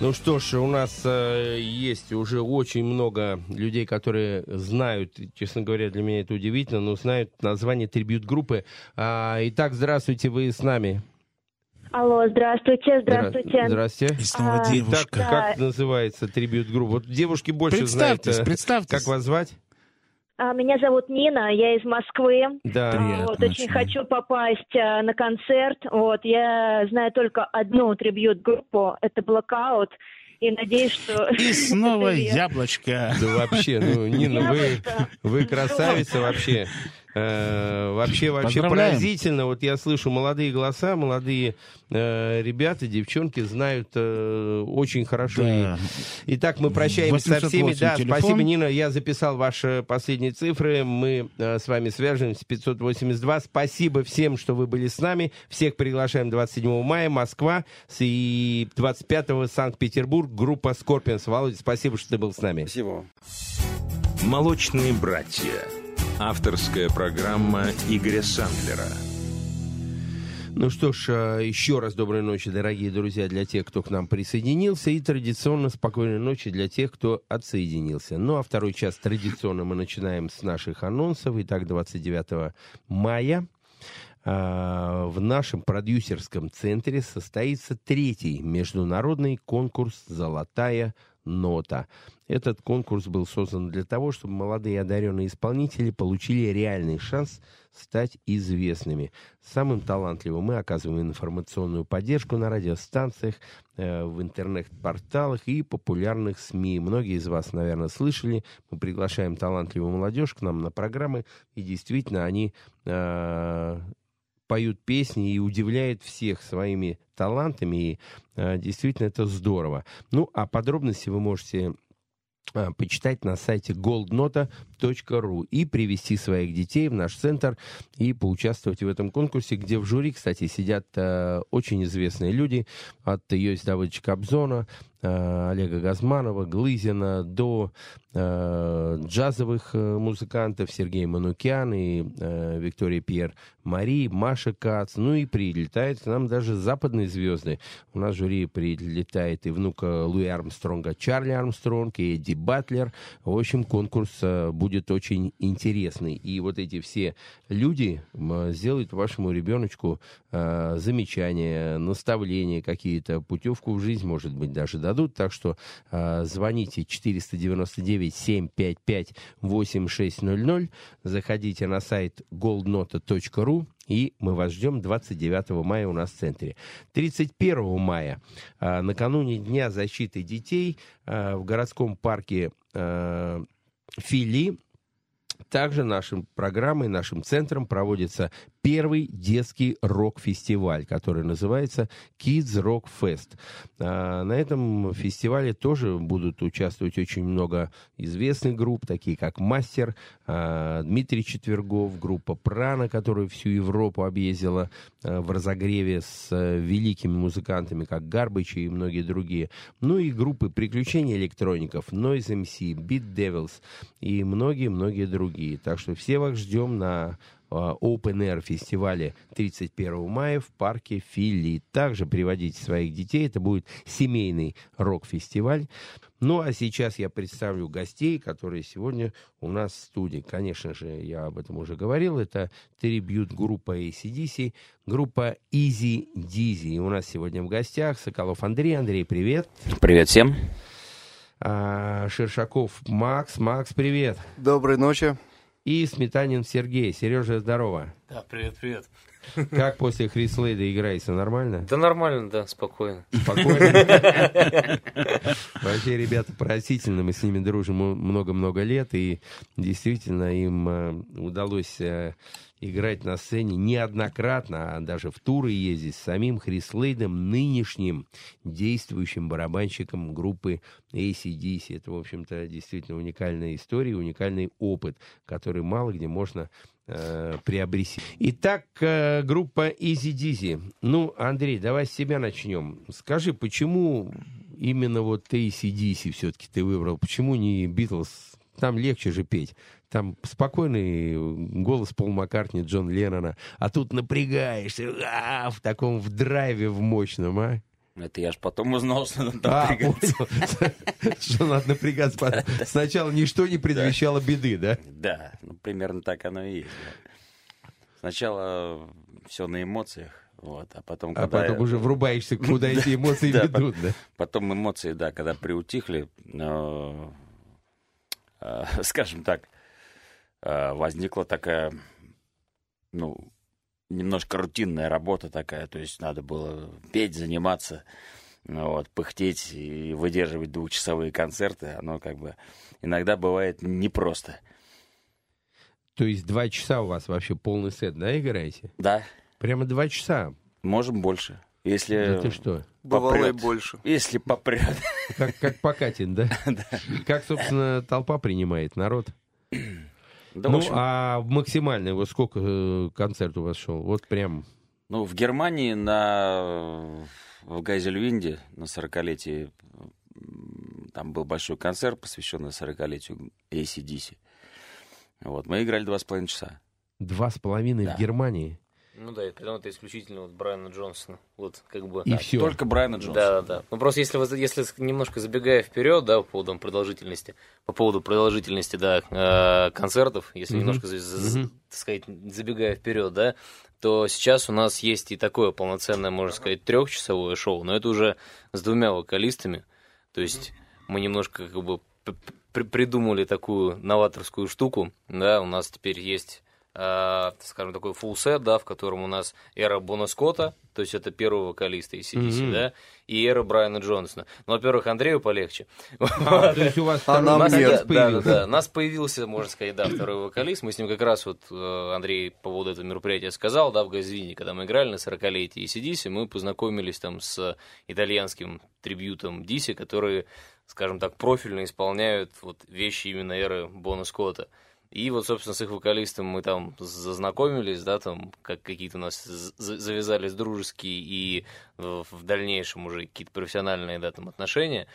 Ну что ж, у нас э, есть уже очень много людей, которые знают, честно говоря, для меня это удивительно, но знают название трибют-группы. А, итак, здравствуйте, вы с нами. Алло, здравствуйте, Здра- здравствуйте. Здрасте. И снова А, Итак, девушка. как называется трибют-группа? Вот девушки больше знают. Представьтесь, э, представьтесь. Как вас звать? А, Меня зовут Нина, я из Москвы. Да. А, Приятно Вот, очень очень. хочу попасть а, на концерт. Вот, я знаю только одну трибьют-группу, это Blackout. И надеюсь, что... [laughs] И [laughs] снова яблочко. Да вообще, ну, [laughs] Нина, вы, вы красавица вообще. Э, вообще, вообще Поздравляем. поразительно. Вот я слышу молодые голоса, молодые э, ребята, девчонки знают э, очень хорошо. Да. И- Итак, мы прощаемся со всеми. 808 Да, телефон. спасибо, Нина. Я записал ваши последние цифры. Мы э, с вами свяжемся. 582. Спасибо всем, что вы были с нами. Всех приглашаем 27 мая. Москва. С- И 25 Санкт-Петербург. Группа Скорпионс. Володя, спасибо, что ты был с нами. Спасибо. «Молочные братья». Авторская программа Игоря Сандлера. Ну что ж, э, еще раз доброй ночи, дорогие друзья, для тех, кто к нам присоединился, и традиционно спокойной ночи для тех, кто отсоединился. Ну а второй час традиционно мы начинаем с наших анонсов. Итак, 29 мая а, в нашем продюсерском центре состоится третий международный конкурс «Золотая нота». Этот конкурс был создан для того, чтобы молодые одаренные исполнители получили реальный шанс стать известными. Самым талантливым мы оказываем информационную поддержку на радиостанциях, э, в интернет-порталах и популярных СМИ. Многие из вас, наверное, слышали. Мы приглашаем талантливую молодежь к нам на программы, и действительно они э, поют песни и удивляют всех своими талантами, и э, действительно это здорово. Ну, а подробности вы можете э, почитать на сайте goldnota.ru и привести своих детей в наш центр и поучаствовать в этом конкурсе, где в жюри, кстати, сидят э, очень известные люди от Йоси Давыдовича Кобзона, Олега Газманова, Глызина до э, джазовых э, музыкантов Сергей Манукян и э, Виктория Пьер Мари, Маша Кац. Ну и прилетают к нам даже западные звезды. У нас в жюри прилетает и внука Луи Армстронга Чарли Армстронг, и Эдди Батлер. В общем, конкурс э, будет очень интересный. И вот эти все люди сделают вашему ребеночку э, замечания, наставления какие-то, путевку в жизнь, может быть, даже дадут. Так что э, звоните 499-755-8600, заходите на сайт goldnota.ru, и мы вас ждем 29 мая у нас в центре. 31 мая, э, накануне Дня защиты детей, э, в городском парке э, Фили также нашей программой, нашим центром проводится первый детский рок-фестиваль, который называется Kids Rock Fest. А, На этом фестивале тоже будут участвовать очень много известных групп, такие как «Мастер», а, Дмитрий Четвергов, группа «Прана», которая всю Европу объездила а, в разогреве с а, великими музыкантами, как Гарбич и многие другие. Ну и группы «Приключения электроников», Noise MC, Beat Devils и многие-многие другие. Так что все вас ждем на Open Air фестивале 31 мая в парке Фили. Также приводите своих детей. Это будет семейный рок-фестиваль. Ну, а сейчас я представлю гостей, которые сегодня у нас в студии. Конечно же, я об этом уже говорил. Это трибют группа ACDC, группа Easy Dizzy. И у нас сегодня в гостях Соколов Андрей. Андрей, привет. Привет всем. А, Шершаков Макс. Макс, привет. Доброй ночи. И Сметанин Сергей. Сережа, здорово. Да, привет, привет. Как после Хрис Лейда играется? Нормально? Да нормально, да, спокойно. Спокойно? [laughs] Вообще, ребята поразительны. Мы с ними дружим много-много лет. И действительно им э, удалось э, играть на сцене неоднократно, а даже в туры ездить с самим Хрис Лейдом, нынешним действующим барабанщиком группы ACDC. Это, в общем-то, действительно уникальная история, уникальный опыт, который мало где можно э, приобрести. Итак, э, группа Easy Dizzy. Ну, Андрей, давай с себя начнем. Скажи, почему именно вот ACDC все-таки ты выбрал? Почему не Битлз? Там легче же петь. Там спокойный голос Пол Маккартни, Джон Леннона. А тут напрягаешься а, в таком в драйве, в мощном, а? Это я ж потом узнал, что надо А, напрягаться. [laughs] что надо напрягаться. Сначала ничто не предвещало беды, да? Да, ну, примерно так оно и есть. Сначала все на эмоциях, вот, а потом, А когда... потом уже врубаешься, куда эти [laughs] эмоции ведут, да? Потом эмоции, да, когда приутихли, э, [laughs] скажем так, э, возникла такая, ну, немножко рутинная работа такая, то есть надо было петь, заниматься, ну, вот, пыхтеть и выдерживать двухчасовые концерты, оно как бы иногда бывает непросто. То есть два часа у вас вообще полный сет, да, играете? Да. Прямо два часа? Можем больше. Если Да ты что? Бывало и больше. Если попрет. Как, как Покатин, [laughs] да? Как, собственно, толпа принимает народ? [clears throat] Да, ну, общем, а максимальный, вот сколько э, концерт у вас шел? Вот прям... Ну, в Германии на в Гайзельвинде на 40-летии м, там был большой концерт, посвященный 40-летию ACDC. Вот, мы играли два с половиной часа. Два с половиной Да. в Германии. Ну да, это, это исключительно вот Брайана Джонсона. Вот как бы. И Да, все. Только Брайана Джонсона. Да, да. Ну просто если, вы- если немножко забегая вперед, да, по поводу продолжительности, по поводу продолжительности, да, э, концертов, если Мгм. немножко, Мгм. так сказать, забегая вперед, да, то сейчас у нас есть и такое полноценное, можно сказать, трехчасовое шоу, но это уже с двумя вокалистами. То есть мы немножко как бы придумали такую новаторскую штуку, да, у нас теперь есть э, скажем, такой full set, да, в котором у нас эра Бона Скотта, то есть это первый вокалист ACDC, Мгм. да, и эра Брайана Джонсона. Ну, во-первых, Андрею полегче. А, то есть у вас [laughs] нам Нас- нет. вокалист да, да, появился? да, нас появился, можно сказать, да, второй вокалист. Мы с ним как раз вот, э, Андрей по поводу этого мероприятия сказал, да, в Газвине, когда мы играли на 40-летии ACDC, мы познакомились там с итальянским трибьютом Диси, которые, скажем так, профильно исполняют вот вещи именно эры Бона Скотта. И вот, собственно, с их вокалистом мы там зазнакомились, да, там как какие-то у нас завязались дружеские и в дальнейшем уже какие-то профессиональные, да, там отношения.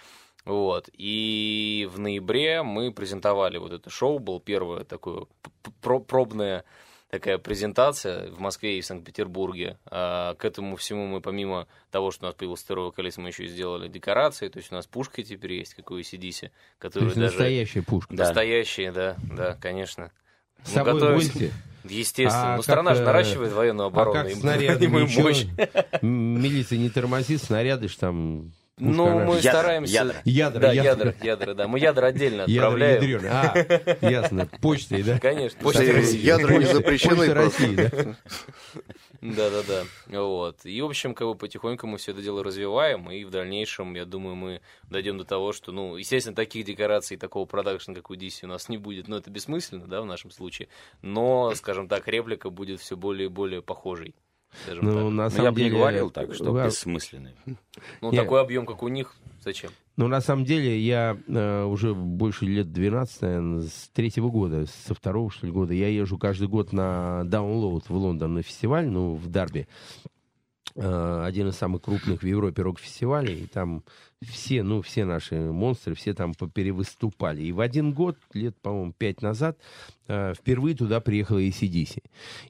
Вот. И в ноябре мы презентовали вот это шоу, был первое такое пробное такая презентация в Москве и в Санкт-Петербурге. А, к этому всему мы, помимо того, что у нас появился второй вокалист, мы еще и сделали декорации. То есть у нас пушка теперь есть, как у ACDC, То которые даже... настоящая пушка. Да. Настоящие, да, да, конечно. С собой готовимся. возите? Естественно. А ну, страна как, же э, наращивает военную А оборону. как и снаряды? мощь. Милиция не тормозит, снаряды ж там... Ну, мы Ядра, стараемся... ядра. Ядра, да, ядра. ядра, ядра, да. Мы ядра отдельно Ядра отправляем. ядрёные. А, ясно. Почтой, да? Конечно. Почта Почта России. Ядра не запрещены Почта. России, да? Да-да-да. Вот. И, в общем, как бы потихоньку мы все это дело развиваем, и в дальнейшем, я думаю, мы дойдем до того, что, ну, естественно, таких декораций, такого продакшн, как у DC, у нас не будет. Но это бессмысленно, да, в нашем случае. Но, скажем так, реплика будет все более и более похожей. Скажем Ну, так. на Ну, я самом бы не деле... говорил так, что да, бессмысленный. Ну, не. такой объем, как у них, зачем? Ну, на самом деле, я э, уже больше лет 12, наверное, с третьего года, со второго, что ли, года, я езжу каждый год на Download в Лондон на фестиваль, ну, в Дарби. Э, один из самых крупных в Европе рок-фестивалей. И там все, ну, все наши монстры, все там перевыступали. И в один год, лет, по-моему, пять назад, э, впервые туда приехала ACDC.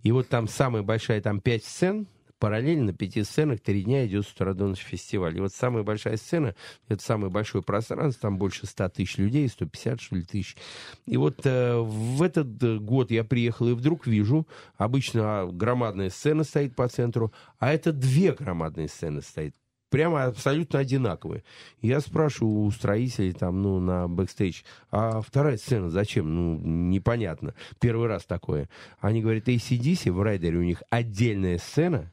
И вот там самая большая, там пять сцен, параллельно пяти сценах три дня идет Страдонов фестиваль. И вот самая большая сцена, это самое большое пространство, там больше 100 тысяч людей, 150, что ли, тысяч. И вот э, в этот э, год я приехал и вдруг вижу, обычно громадная сцена стоит по центру, а это две громадные сцены стоит. Прямо абсолютно одинаковые. Я спрашиваю у строителей там, ну, на бэкстейдж, а вторая сцена зачем? Ну, непонятно. Первый раз такое. Они говорят, AC/DC в райдере у них отдельная сцена,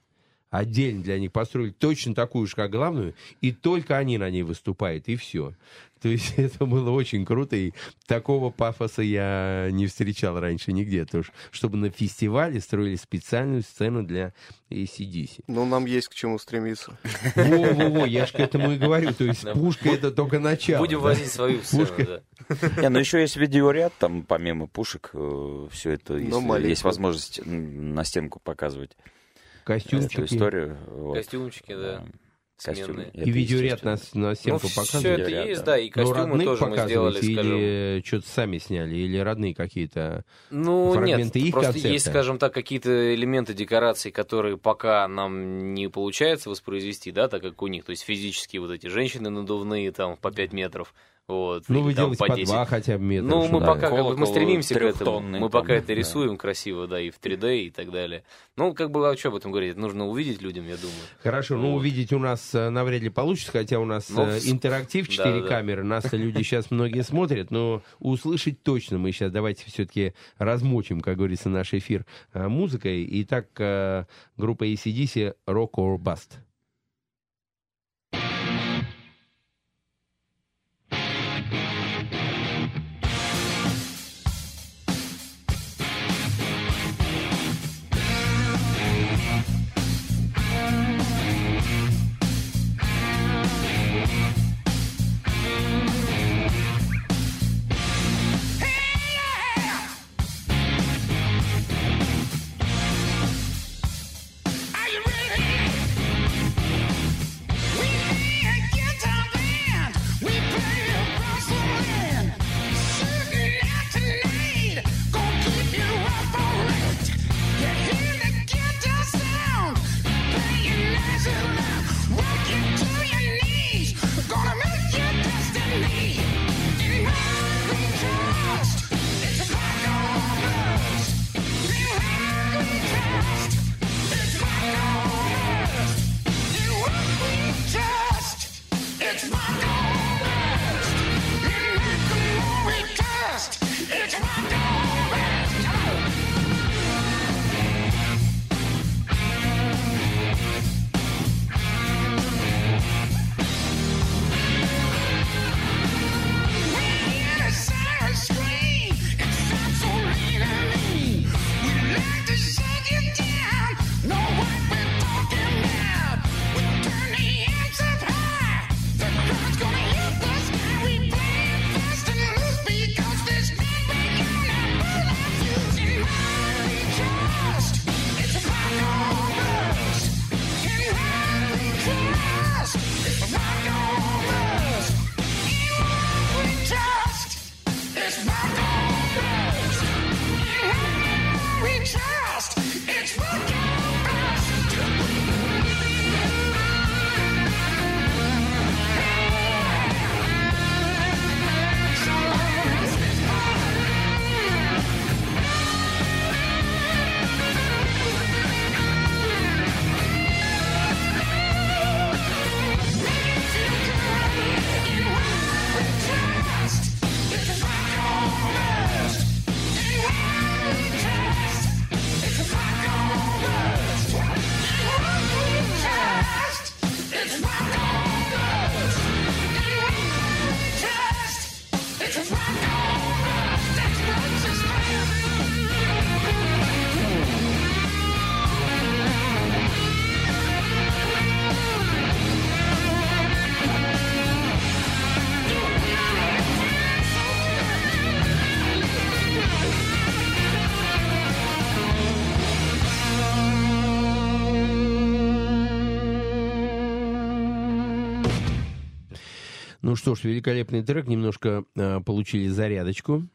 отдельно для них построили точно такую же, как главную, и только они на ней выступают, и все. То есть [laughs] это было очень круто, и такого пафоса я не встречал раньше нигде. То есть, чтобы на фестивале строили специальную сцену для ACDC. Ну, нам есть к чему стремиться. Во-во-во, я же к этому и говорю. То есть Да. пушка это только начало. Будем да. возить свою сцену, Пушка. да. Ну еще есть видеоряд, там помимо пушек, все это, если маленькую. есть возможность на стенку показывать эту Костюмчики. историю. вот. Костюмчики, да. Это И видеоряд на, на стенку ну, все показывают. это Видеоряд, есть, да. да, и Ну, костюмы тоже мы сделали, скажем. или что-то сами сняли, или родные какие-то? Ну, фрагменты нет, их просто концерта? есть, скажем так, какие-то элементы декораций, которые пока нам не получается воспроизвести, да, так как у них, то есть физические вот эти женщины надувные, там, по 5 метров, вот, Ну, вы делаете по 10. два хотя бы метра. Ну, мы чтобы- пока как бы, мы стремимся к этому. Мы пока это да. рисуем красиво, да, и в 3D и так далее. Ну, как бы, а что об этом говорить? Это нужно увидеть людям, я думаю. Хорошо, ну Вот. увидеть у нас э, навряд ли получится, хотя у нас Ну, э, интерактив, 4 да, да. камеры, нас люди сейчас многие смотрят, но услышать точно мы сейчас давайте все-таки размочим, как говорится, наш эфир э, музыкой. Итак, группа ACDC «Rock or Bust». Ну что ж, великолепный трек, немножко э, получили зарядочку.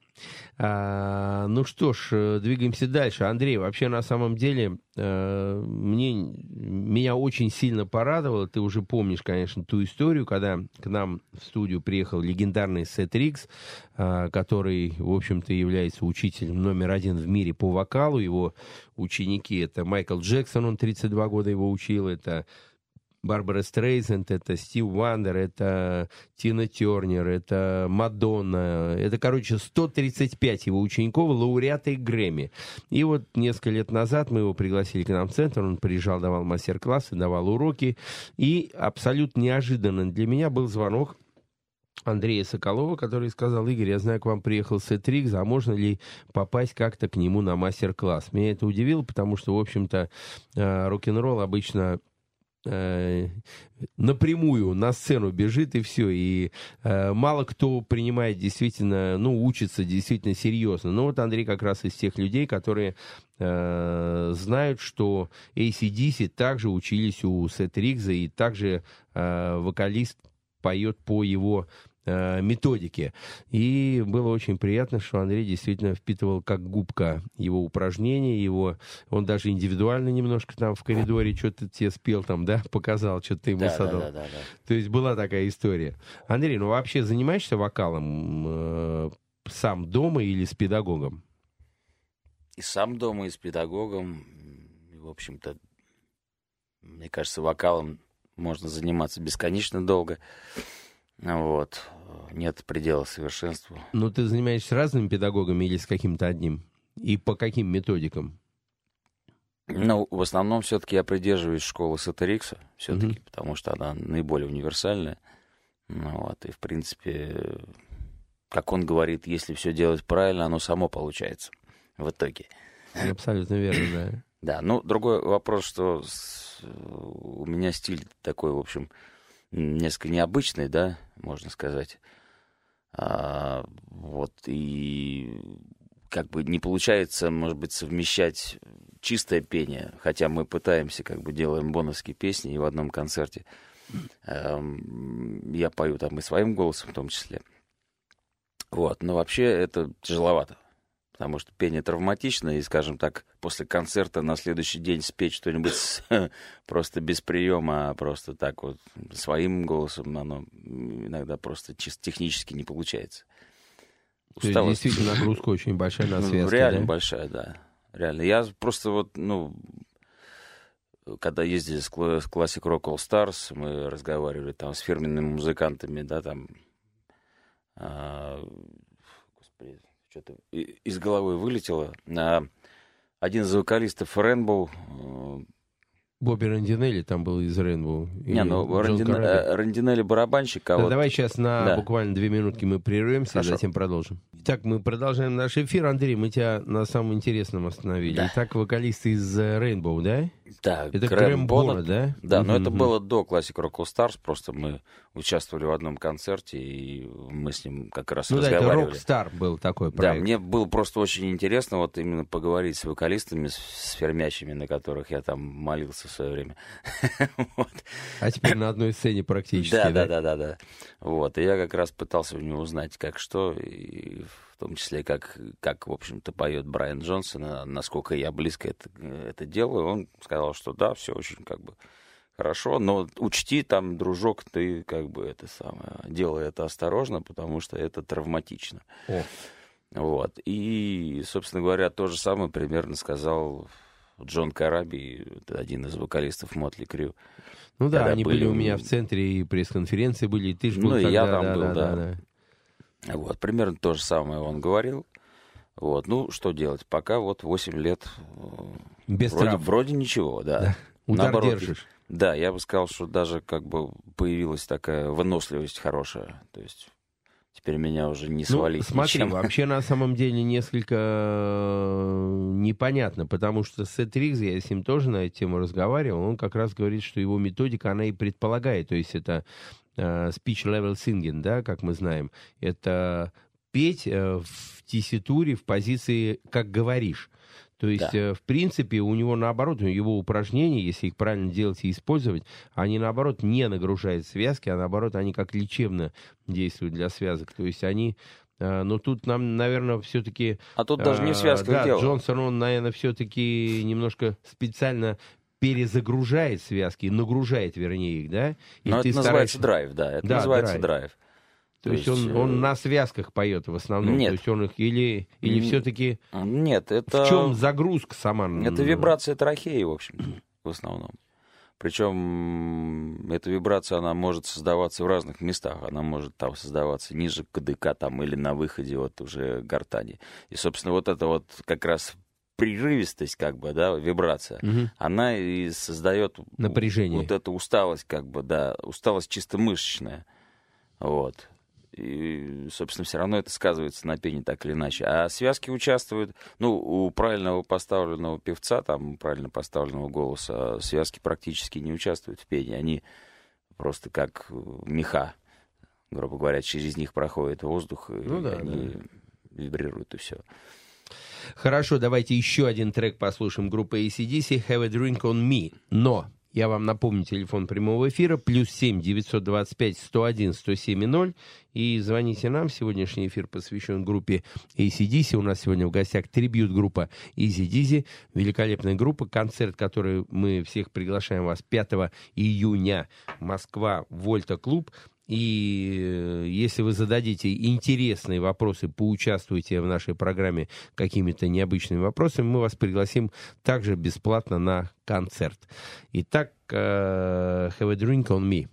А, ну что ж, э, двигаемся дальше. Андрей, вообще на самом деле э, мне, меня очень сильно порадовало. Ты уже помнишь, конечно, ту историю, когда к нам в студию приехал легендарный Сет Рикс, э, который, в общем-то, является учителем номер один в мире по вокалу. Его ученики это Майкл Джексон, он 32 года его учил, это Барбара Стрейзенд, это Стив Вандер, это Тина Тернер, это Мадонна. Это, короче, 135 его учеников, лауреаты Грэмми. И вот несколько лет назад мы его пригласили к нам в центр, он приезжал, давал мастер-классы, давал уроки. И абсолютно неожиданно для меня был звонок Андрея Соколова, который сказал, Игорь, я знаю, к вам приехал Сет Ригз, а можно ли попасть как-то к нему на мастер-класс? Меня это удивило, потому что, в общем-то, э, рок-н-ролл обычно э, напрямую на сцену бежит и все. И э, мало кто принимает действительно, ну, учится действительно серьезно. Но вот Андрей как раз из тех людей, которые э, знают, что ACDC также учились у Сет Ригза, и также э, вокалист поет по его э, методике. И было очень приятно, что Андрей действительно впитывал как губка его упражнения, его, он даже индивидуально немножко там в коридоре что-то тебе спел там, да, [laughs] показал, что-то ты ему Да, задал. да, да, да, да. То есть была такая история. Андрей, ну вообще занимаешься вокалом э, сам дома или с педагогом? И сам дома, и с педагогом. В общем-то, мне кажется, вокалом можно заниматься бесконечно долго. Вот. Нет предела совершенству. Ну, ты занимаешься разными педагогами или с каким-то одним? И по каким методикам? Ну, в основном все-таки я придерживаюсь школы Сатерикса, все-таки, mm-hmm. потому что она наиболее универсальная. Ну, вот, и, в принципе, как он говорит, если все делать правильно, оно само получается в итоге. Абсолютно верно, да. Да, ну, другой вопрос, что у меня стиль такой, в общем, несколько необычный, да, можно сказать. А, вот, и как бы не получается, может быть, совмещать чистое пение, хотя мы пытаемся, как бы делаем бонусские песни, и в одном концерте эм, я пою там и своим голосом в том числе. Вот, но вообще это тяжеловато потому что пение травматично, и, скажем так, после концерта на следующий день спеть что-нибудь [laughs] просто без приема, а просто так вот своим голосом, оно иногда просто чисто технически не получается. Усталость. То есть, действительно, нагрузка очень большая на связку, ну, Реально да? большая, да. Реально. Я просто вот, ну, когда ездили с Classic Rock All Stars, мы разговаривали там с фирменными музыкантами, да, там, а, господи, что-то из головы вылетело. Один из вокалистов Рэнбоу Бобби Рандинелли там был из Рейнбоу. Не, ну Рандин... Э, Рандинелли барабанщик. А да, вот... Давай сейчас на да. буквально две минутки мы прервемся, Хорошо. и затем продолжим. Итак, мы продолжаем наш эфир. Андрей, мы тебя на самом интересном остановили. Да. Итак, вокалист из Рейнбоу, да? Да, это Грэм Бона, да? Да, но это было до Classic Rock All Stars, просто мы участвовали в одном концерте, и мы с ним как раз ну, разговаривали. да, это Rockstar был такой проект. Да, мне было просто очень интересно вот именно поговорить с вокалистами, с, с фермячими, на которых я там молился в свое время. [laughs] вот. А теперь на одной сцене практически, да? Да, да, да, да. Вот, и я как раз пытался у него узнать, как что, и в том числе, как, как в общем-то, поет Брайан Джонсон, насколько я близко это, это делаю. Он сказал, что да, все очень как бы хорошо, но учти там, дружок, ты как бы это самое, делай это осторожно, потому что это травматично. О. Вот. И, собственно говоря, то же самое примерно сказал Джон Караби, один из вокалистов Мотли Крю. Ну да, они были, у меня в центре, и пресс-конференции были, и ты же был Ну, тогда, я там да, был, да. да, да. Вот, примерно то же самое он говорил. Вот, ну, что делать? Пока вот 8 лет... Э, Без вроде, трав. вроде ничего, да. да. Удар Наоборот, держишь. Да, я бы сказал, что даже как бы появилась такая выносливость хорошая. То есть теперь меня уже не свалить ну, смотри, ничем. [laughs] вообще на самом деле несколько э, непонятно, потому что Сет Ригз, я с ним тоже на эту тему разговаривал, он как раз говорит, что его методика, она и предполагает, то есть это speech level singing, да, как мы знаем, это петь э, в тесситуре, в позиции «как говоришь». То есть, да. э, в принципе, у него наоборот, его упражнения, если их правильно делать и использовать, они наоборот не нагружают связки, а наоборот, они как лечебно действуют для связок. То есть они э, но тут нам, наверное, все-таки... А тут даже не в связках да, дело. Джонсон, он, наверное, все-таки немножко специально перезагружает связки, нагружает, вернее, их, да? И Но это стараешься... называется драйв, да, это да, называется драйв. драйв. То, То есть, есть он, он э, на связках поет в основном? Нет. То есть он их или, или все-таки... Нет, это... В чем загрузка сама? Это вибрация трахеи, в общем в основном. Причем эта вибрация, она может создаваться в разных местах. Она может там создаваться ниже КДК там, или на выходе вот уже гортани. И, собственно, вот это вот как раз прерывистость, как бы, да, вибрация, угу. она и создает напряжение. Вот эту усталость, как бы, да, усталость чисто мышечная. Вот. И, собственно, все равно это сказывается на пении так или иначе. А связки участвуют, ну, у правильного поставленного певца, там, правильно поставленного голоса, связки практически не участвуют в пении. Они просто как меха, грубо говоря, через них проходит воздух, ну, и да, они да. вибрируют, и все. Хорошо, давайте еще один трек послушаем группы ACDC «Have a Drink on Me». Но я вам напомню, телефон прямого эфира, плюс 7 925 101 107 0. И звоните нам. Сегодняшний эфир посвящен группе ACDC. У нас сегодня в гостях трибьют-группа Easy Dizzy. Великолепная группа. Концерт, который мы всех приглашаем вас 5 июня. Москва, Вольта Клуб. И э, если вы зададите интересные вопросы, поучаствуйте в нашей программе какими-то необычными вопросами, мы вас пригласим также бесплатно на концерт. Итак, uh, Have a Drink on Me.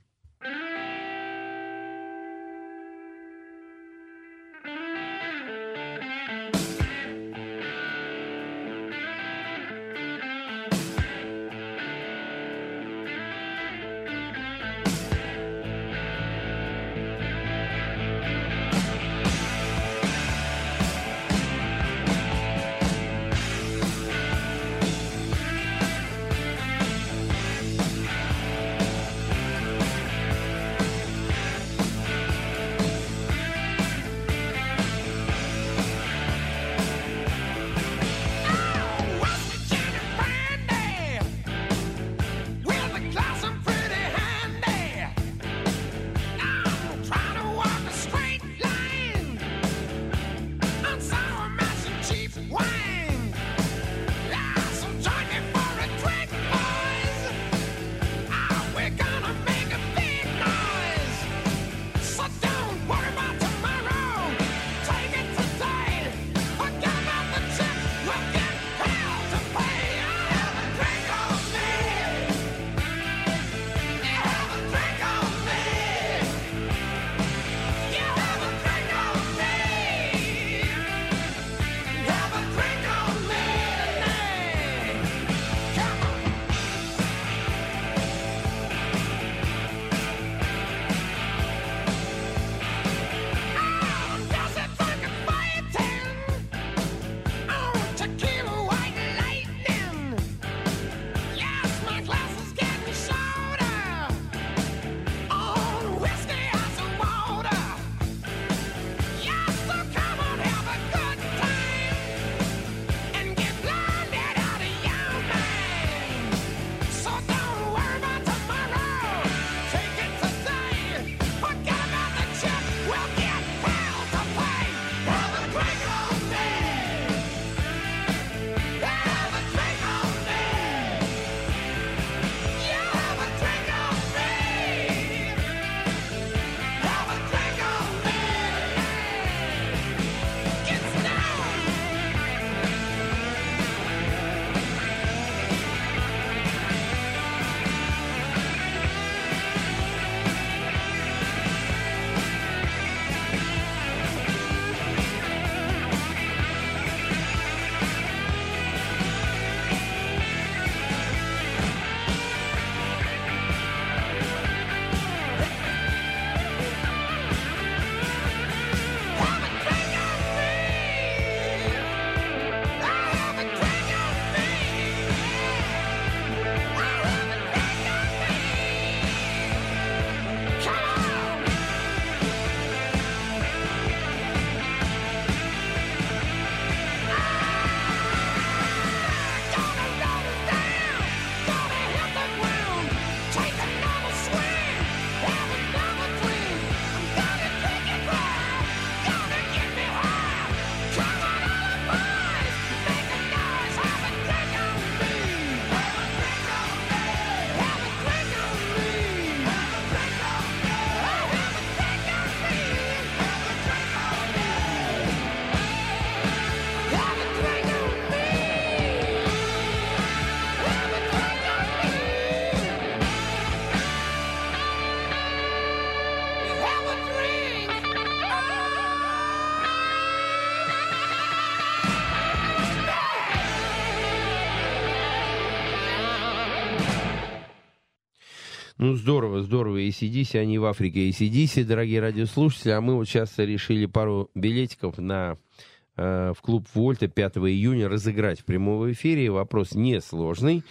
Ну, здорово, здорово. ACDC, они в Африке ACDC, дорогие радиослушатели. А мы вот сейчас решили пару билетиков на э, в клуб Вольта 5 июня разыграть в прямом эфире. Вопрос несложный.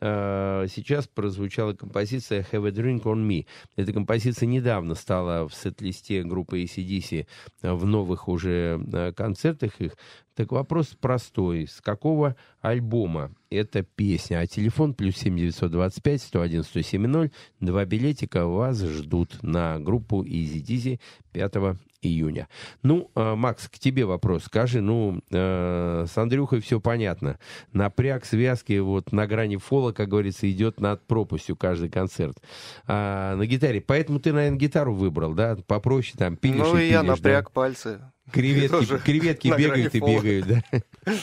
Э, сейчас прозвучала композиция «Have a Drink on Me». Эта композиция недавно стала в сет-листе группы ACDC в новых уже э, концертах их. Так вопрос простой. С какого альбома эта песня. А телефон плюс 7 925 101 107 Два билетика вас ждут на группу Easy Dizzy 5 июня. Ну, э, Макс, к тебе вопрос. Скажи, ну, э, с Андрюхой все понятно. Напряг связки вот на грани фола, как говорится, идет над пропастью каждый концерт. А, на гитаре. Поэтому ты, наверное, гитару выбрал, да? Попроще там пилишь Ну, и и я пилишь, напряг да? пальцы. Креветки, креветки бегают и бегают, да?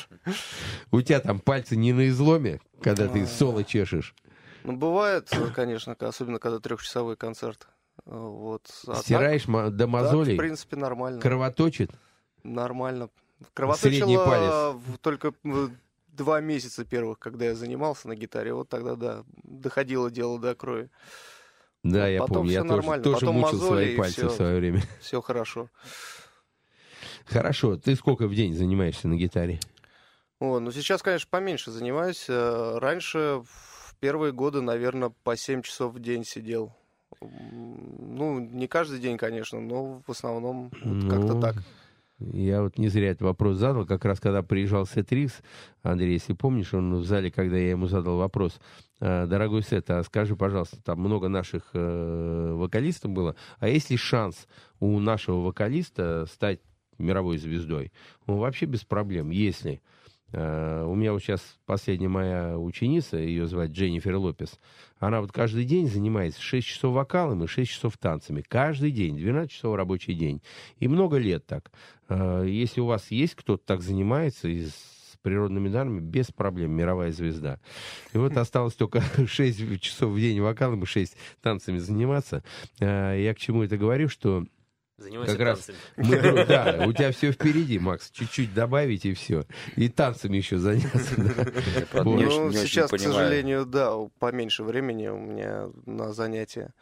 У тебя там пальцы не на изломе, когда ты соло чешешь? Ну, бывает, конечно, особенно когда трехчасовой концерт. Э, Вот. А так- Стираешь до так, мозолей? в принципе, нормально. Кровоточит? Нормально. Кровоточило только два месяца первых, когда я занимался на гитаре. Вот тогда, да, доходило дело до крови. Да, я Потом помню, я тоже, нормально. тоже Потом мучил мозоли, свои пальцы всё. в свое время. Все хорошо. Хорошо, ты сколько в день занимаешься на гитаре? О, ну сейчас, конечно, поменьше занимаюсь. Э, Раньше, в первые годы, наверное, по 7 часов в день сидел. Ну, не каждый день, конечно, но в основном вот как-то Ну, так. Я вот не зря этот вопрос задал, как раз когда приезжал Сет Рикс, Андрей, если помнишь, он в зале, когда я ему задал вопрос, «Э, дорогой Сет, а скажи, пожалуйста, там много наших э, вокалистов было, а есть ли шанс у нашего вокалиста стать мировой звездой? Он вообще без проблем, если... Э, У меня вот сейчас последняя моя ученица, ее звать Дженнифер Лопес, она вот каждый день занимается 6 часов вокалом и 6 часов танцами. Каждый день, 12 часов рабочий день. И много лет так. Э, Если у вас есть кто-то так занимается и с природными данными, без проблем, мировая звезда. И вот [laughs] осталось только [laughs] 6 часов в день вокалом и 6 танцами заниматься. Э, Я к чему это говорю, что Занимайся как раз танцами. мы, [laughs] да, у тебя все впереди, Макс. Чуть-чуть добавить и все. И танцами еще заняться. да. Ну, сейчас, к сожалению, да, поменьше времени у меня на занятия.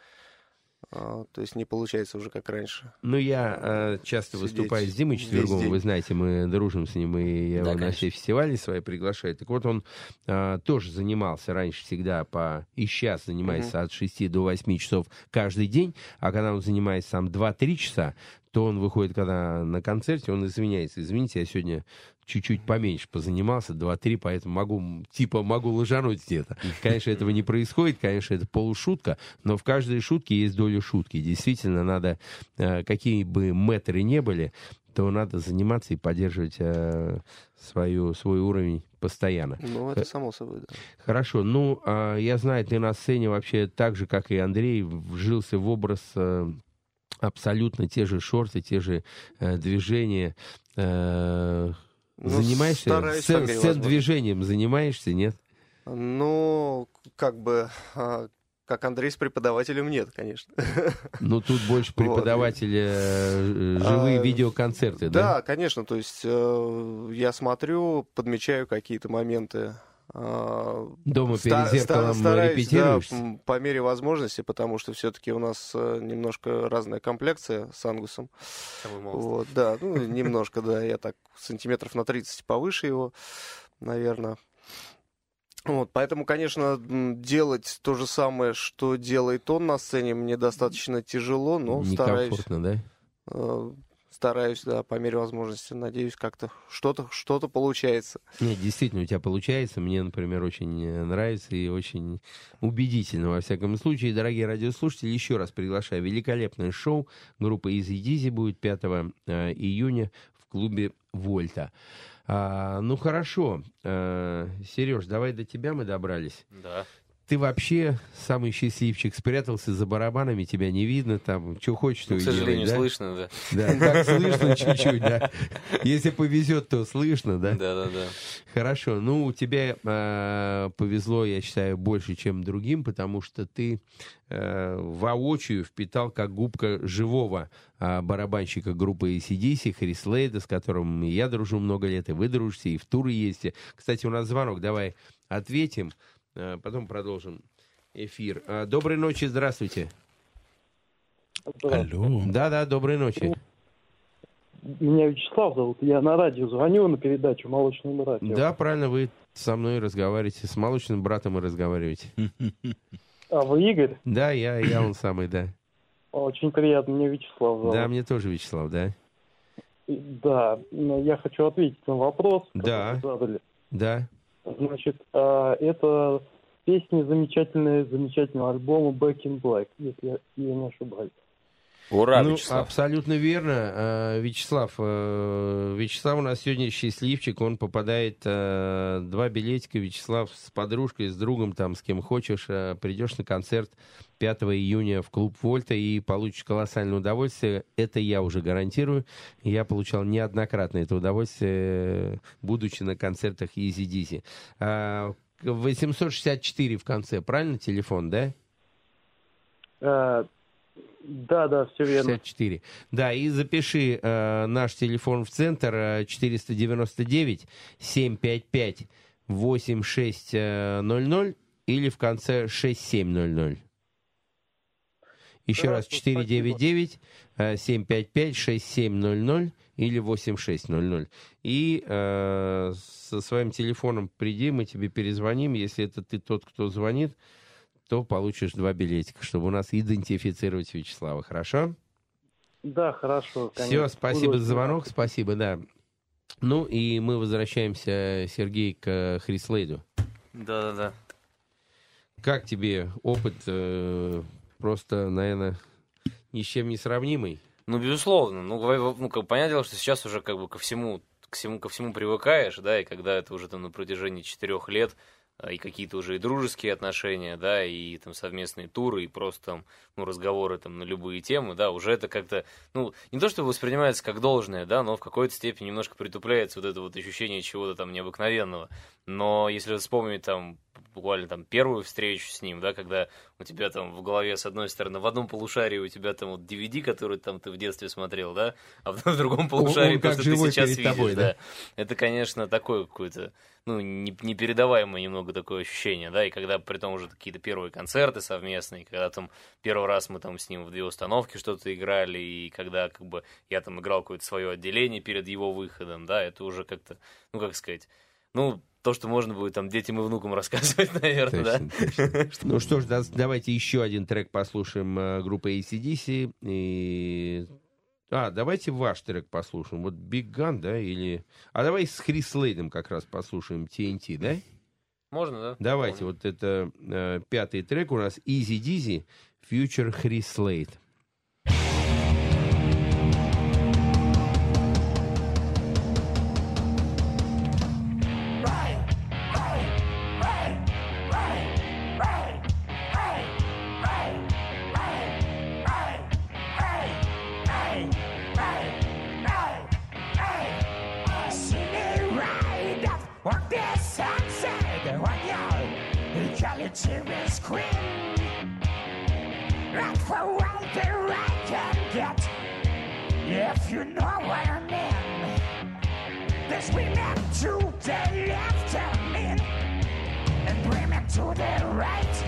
А, То есть не получается уже как раньше. Ну, я э, часто Сидеть выступаю с Димой день. вы знаете, мы дружим с ним, и я Да, его на конечно. все фестивали свои приглашаю. Так вот, он э, тоже занимался раньше всегда по... И сейчас занимается от 6 до 8 часов каждый день, а когда он занимается там 2-3 часа, то он выходит, когда на концерте, он извиняется. Извините, я сегодня чуть-чуть поменьше позанимался, 2-3, поэтому могу, типа, могу лажануть где-то. Конечно, этого не происходит, конечно, это полушутка, но в каждой шутке есть доля шутки. Действительно, надо, э, какие бы метры не были, то надо заниматься и поддерживать э, свою, свой уровень постоянно. Ну, Э, это само собой, да. Хорошо, ну, а, я знаю, ты на сцене вообще так же, как и Андрей, вжился в образ э, абсолютно те же шорты, те же э, движения. Э, Ну, занимаешься сцен, возможности. движением занимаешься, нет? Ну, как бы, а, как Андрей с преподавателем нет, конечно. [laughs] Ну, тут больше Вот. преподавателя э, живые А, видеоконцерты, да? Да, конечно, то есть э, я смотрю, подмечаю какие-то моменты. А, Дома ста- перед зеркалом ста- стараюсь, репетируешь? да, по мере возможности, потому что все-таки у нас э, немножко разная комплекция с Ангусом. Самый. Вот, да, ну, немножко, да, я так сантиметров на 30 повыше его, наверное. Вот, поэтому, конечно, делать то же самое, что делает он на сцене, мне достаточно тяжело, но стараюсь, Некомфортно, да? Э, стараюсь, да, по мере возможности. Надеюсь, как-то что-то что получается. Нет, действительно, у тебя получается. Мне, например, очень э, нравится и очень убедительно, во всяком случае. Дорогие радиослушатели, еще раз приглашаю. Великолепное шоу группы Изи Дизи будет 5 э, июня в клубе Вольта. А, ну, хорошо. Сереж, давай до тебя мы добрались. Да. Ты вообще самый счастливчик, спрятался за барабанами, тебя не видно, там, что хочешь, то Ну, к сожалению, делай, да? слышно, да. Да, так слышно чуть-чуть, да. Если повезет, то слышно, да? Да, да, да. Хорошо. Ну, у тебя э, повезло, я считаю, больше, чем другим, потому что ты э, воочию впитал как губка живого э, барабанщика группы ACDC, Хрис Лейда, с которым я дружу много лет, и вы дружите, и в туры ездите. Кстати, у нас звонок, давай ответим, потом продолжим эфир. Э, доброй ночи, здравствуйте. Алло. Да-да, доброй ночи. Меня Вячеслав зовут, я на радио звоню на передачу «Молочное братья». Да, правильно, вы со мной разговариваете, с молочным братом и разговариваете. [laughs] А вы Игорь? Да, я, я он самый, да. Очень приятно, мне Вячеслав зовут. Да, мне тоже Вячеслав, да. Да, я хочу ответить на вопрос, который Да. вы задали. Да. Значит, а, это песни замечательные, замечательного альбома Back in Black, если я, не ошибаюсь. Ура, ну, Вячеслав. Абсолютно верно. Э, Вячеслав, э, Вячеслав у нас сегодня счастливчик, он попадает э, два билетика, Вячеслав с подружкой, с другом, там, с кем хочешь, э, придешь на концерт 5 июня в клуб Вольта и получишь колоссальное удовольствие. Это я уже гарантирую. Я получал неоднократно это удовольствие, э, будучи на концертах Dizzy. Э, 864 в конце, правильно телефон, да? А, да, да, все верно. 64. Да, и запиши э, наш телефон в центр э, 499 755 8600 или в конце 6700. Еще раз, 499 э, 755 6700 или 8600. И э, со своим телефоном приди, мы тебе перезвоним. Если это ты тот, кто звонит, то получишь два билетика, чтобы у нас идентифицировать Вячеслава. Хорошо? Да, хорошо. Все, конечно. спасибо Буду за звонок, спасибо, да. Ну и мы возвращаемся, Сергей, к Хрислейду. Да-да-да. Как тебе опыт? э, просто, наверное, ни с чем не сравнимый. Ну, безусловно. Ну, ну, как, понятное дело, что сейчас уже как бы ко всему, к всему, ко всему привыкаешь, да, и когда это уже там на протяжении четырех лет, а, и какие-то уже и дружеские отношения, да, и там совместные туры, и просто там, ну, разговоры там на любые темы, да, уже это как-то, ну, не то чтобы воспринимается как должное, да, но в какой-то степени немножко притупляется вот это вот ощущение чего-то там необыкновенного. Но если вспомнить там буквально там первую встречу с ним, да, когда у тебя там в голове с одной стороны в одном полушарии у тебя там вот DVD, который там ты в детстве смотрел, да, а в, [laughs] другом полушарии он как просто ты сейчас видишь, тобой, да? да. Это, конечно, такое какое-то, ну, не- непередаваемое немного такое ощущение, да, и когда при том уже какие-то первые концерты совместные, когда там первый раз мы там с ним в две установки что-то играли, и когда как бы я там играл какое-то свое отделение перед его выходом, да, это уже как-то, ну, как сказать, ну, то, что можно будет там детям и внукам рассказывать, [laughs] наверное, да. Точно, точно. [laughs] Ну что ж, да- давайте еще один трек послушаем э, группы ACDC. И... А, давайте ваш трек послушаем. Вот Big Gun, да, или... А давай с Хрис Лейдом как раз послушаем TNT, да? Можно, да? Давайте, вот это э, пятый трек у нас Easy Dizzy, Future Chris Slade. There's women to the left me and women to the right.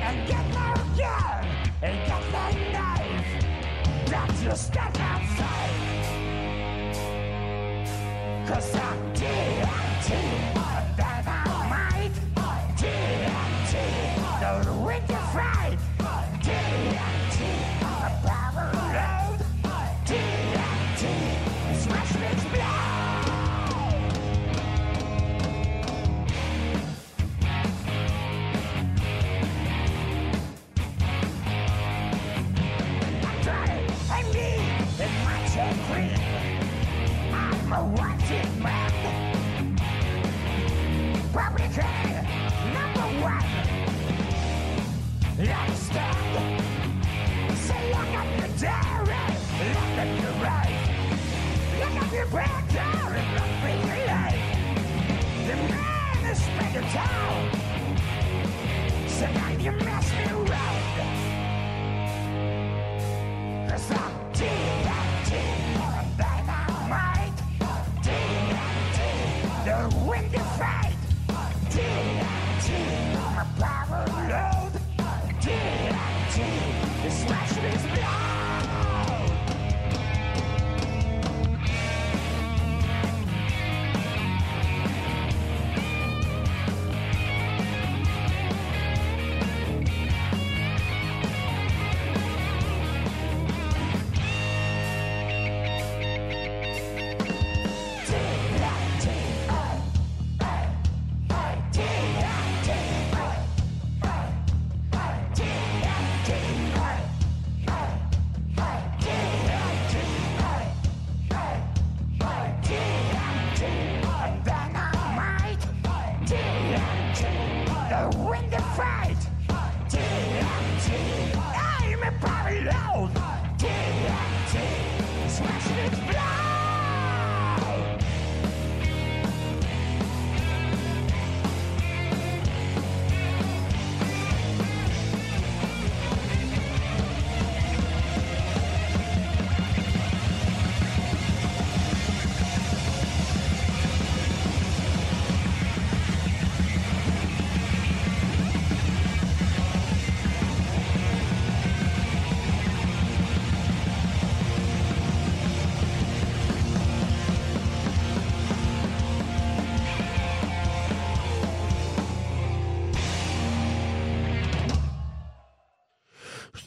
And get no gun and get no knife. Don't you step outside. Cause I'm DMT,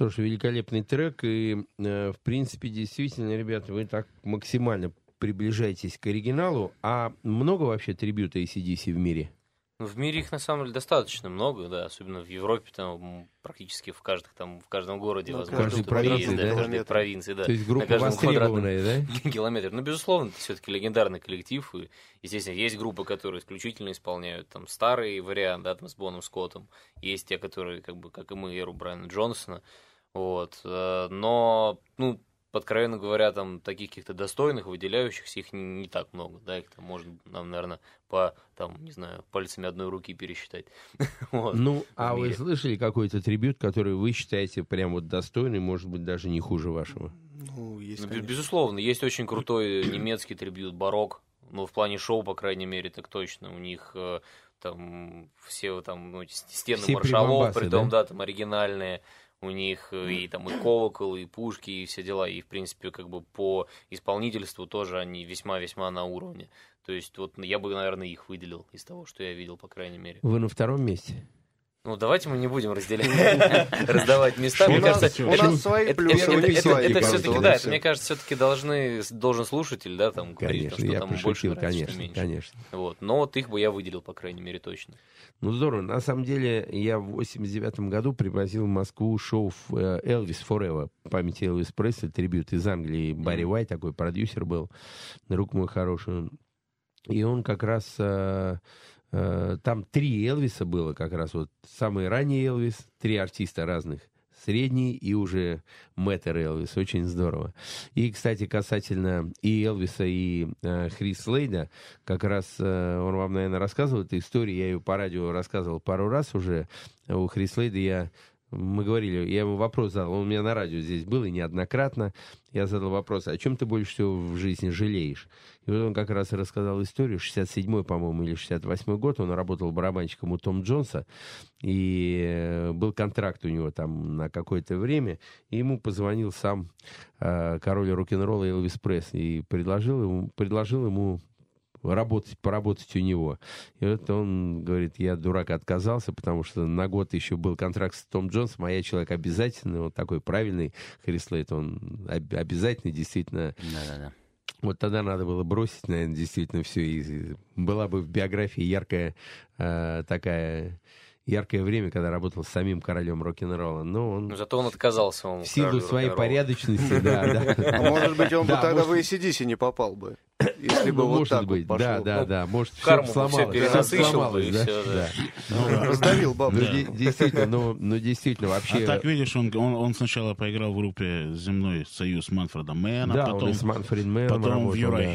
Что ж, великолепный трек. И, э, в принципе, действительно, ребята, вы так максимально приближаетесь к оригиналу. А много вообще трибюта ACDC в мире? Ну, в мире их на самом деле достаточно много, да, особенно в Европе, там практически в каждых там в каждом городе, Ну, возможно, каждой провинции, есть, да? в каждой Километр. провинции, да. То есть группа на каждом востребованная, квадратном [laughs] километре. Ну, безусловно, это все-таки легендарный коллектив, и, естественно, есть группы, которые исключительно исполняют там старый вариант, да, там с Боном Скоттом, есть те, которые, как бы, как и мы, эру Брайана Джонсона, вот, э, но, ну, откровенно говоря, там таких каких-то достойных, выделяющихся, их не, не так много, да, их там можно, нам, наверное, по, там, не знаю, пальцами одной руки пересчитать. [laughs] Вот, Ну, а вы слышали какой-то трибют, который вы считаете прям вот достойный, может быть, даже не хуже вашего? Ну, есть, Ну, безусловно, есть очень крутой немецкий трибют барок. Ну, в плане шоу, по крайней мере, так точно. У них э, там все там ну, стены Все маршалов, прибамбасы, притом, да? да? там оригинальные. У них э, и там и колокол, и пушки, и все дела. И, в принципе, как бы по исполнительству тоже они весьма-весьма на уровне. То есть, вот я бы, наверное, их выделил из того, что я видел, по крайней мере. Вы на втором месте? Ну, давайте мы не будем разделять, [laughs] раздавать места. Мне кажется, у нас свои плюсы, это- все-таки, да, мне кажется, все-таки должны, должен слушатель, да, там, говорить, что там больше конечно, меньше. конечно. Вот. Но вот их бы я выделил, по крайней мере, точно. Ну, здорово. На самом деле, я в 89 году привозил в Москву шоу э, «Элвис Forever» памяти Элвис Пресли, трибют из Англии. Барри Уайт, такой продюсер был, друг мой хороший. И он как раз... э, там три Элвиса было как раз. Вот самый ранний Элвис, три артиста разных. Средний и уже Мэттер Элвис. Очень здорово. И, кстати, касательно и Элвиса, и э, Хрис Лейда, как раз э, он вам, наверное, рассказывал эту историю. Я ее по радио рассказывал пару раз уже. У Хрис Лейда я мы говорили, я ему вопрос задал, он у меня на радио здесь был и неоднократно. Я задал вопрос, о чем ты больше всего в жизни жалеешь? И вот он как раз рассказал историю, 67-й, по-моему, или 68-й год, он работал барабанщиком у Том Джонса, и э, был контракт у него там на какое-то время, и ему позвонил сам э, король рок-н-ролла Элвис Пресс и предложил ему, предложил ему работать, поработать у него. И вот он говорит, я дурак отказался, потому что на год еще был контракт с Том Джонсом, а я человек обязательный, он такой правильный, Крис Лейт, он об- обязательный, действительно. Да-да-да. Вот тогда надо было бросить, наверное, действительно все. И была бы в биографии яркая э, такая яркое время, когда работал с самим королем рок-н-ролла. Но он Но зато он отказался. Он в силу своей порядочности, да. А может быть, он бы Да, тогда в ACDC не попал бы, [coughs] если бы Ну, вот может так быть, вот да, пошло. да, Ну, да, может, все сломалось, перенасыщил бы, сломалось, и да, всё, да. да. Раздавил Ну, бабушку. де- действительно, ну, ну, действительно, вообще... А так, видишь, он, он, он сначала поиграл в группе «Земной союз» Манфреда Мэна, да, потом, он и с Манфред Мэном потом в работал, да.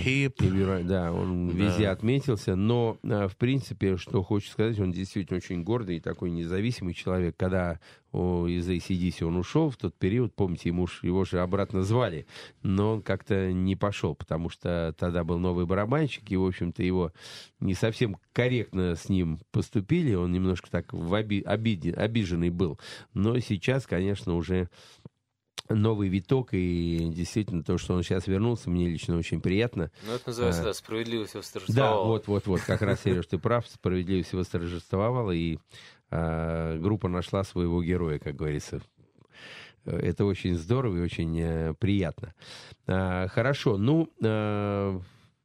В Юра- Да, он Да. везде отметился, но, э, в принципе, что хочу сказать, он действительно очень гордый и такой независимый человек. Когда о, из ACDC он ушел в тот период, помните, ему ж- его же обратно звали, но он как-то не пошел, потому что тогда был новый барабанщик, и, в общем-то, его не совсем корректно с ним поступили, он немножко так в оби- обиде- обиженный был. Но сейчас, конечно, уже новый виток, и действительно то, что он сейчас вернулся, мне лично очень приятно. Ну, это называется, А, да, справедливость Да, восторжествовала. вот, вот, вот, как раз, Сереж, ты прав, справедливость восторжествовала, и а, группа нашла своего героя, как говорится. Это очень здорово и очень э, приятно. А, хорошо, ну, э,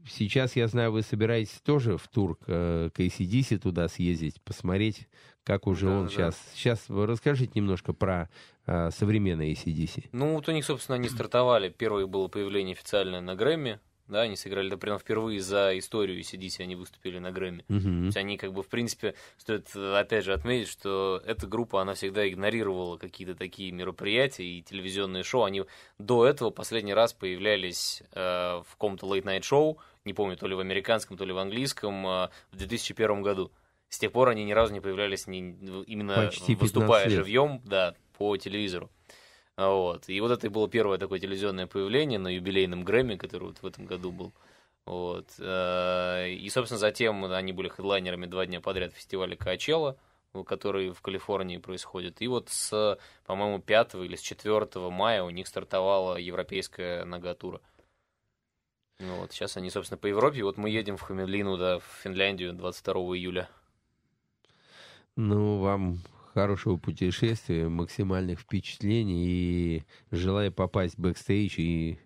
сейчас, я знаю, вы собираетесь тоже в тур к, ACDC туда съездить, посмотреть, как уже Да, он да. сейчас. Сейчас расскажите немножко про э, современный ACDC. Ну, вот у них, собственно, они стартовали. Первое было появление официальное на Грэмми. Да, они сыграли, например, впервые за историю ACDC, они выступили на Грэмми. Мгм. То есть они, как бы, в принципе, стоит, э, опять же, отметить, что эта группа, она всегда игнорировала какие-то такие мероприятия и телевизионные шоу. Они до этого последний раз появлялись э, в каком-то late-night шоу, не помню, то ли в американском, то ли в английском, э, в 2001 году. С тех пор они ни разу не появлялись ни, именно Почти 15 выступая лет. живьем, да, по телевизору. Вот. И вот это было первое такое телевизионное появление на юбилейном Грэмми, который вот в этом году был. Вот. Э, И, собственно, затем они были хедлайнерами два дня подряд фестиваля Качела, который в Калифорнии происходит. И вот с, по-моему, 5 или с 4 мая у них стартовала европейская нога тура. Ну вот, сейчас они, собственно, по Европе. Вот мы едем в Хямеэнлинну, да, в Финляндию 22 июля. Ну, вам хорошего путешествия, максимальных впечатлений и желаю попасть в бэкстейдж и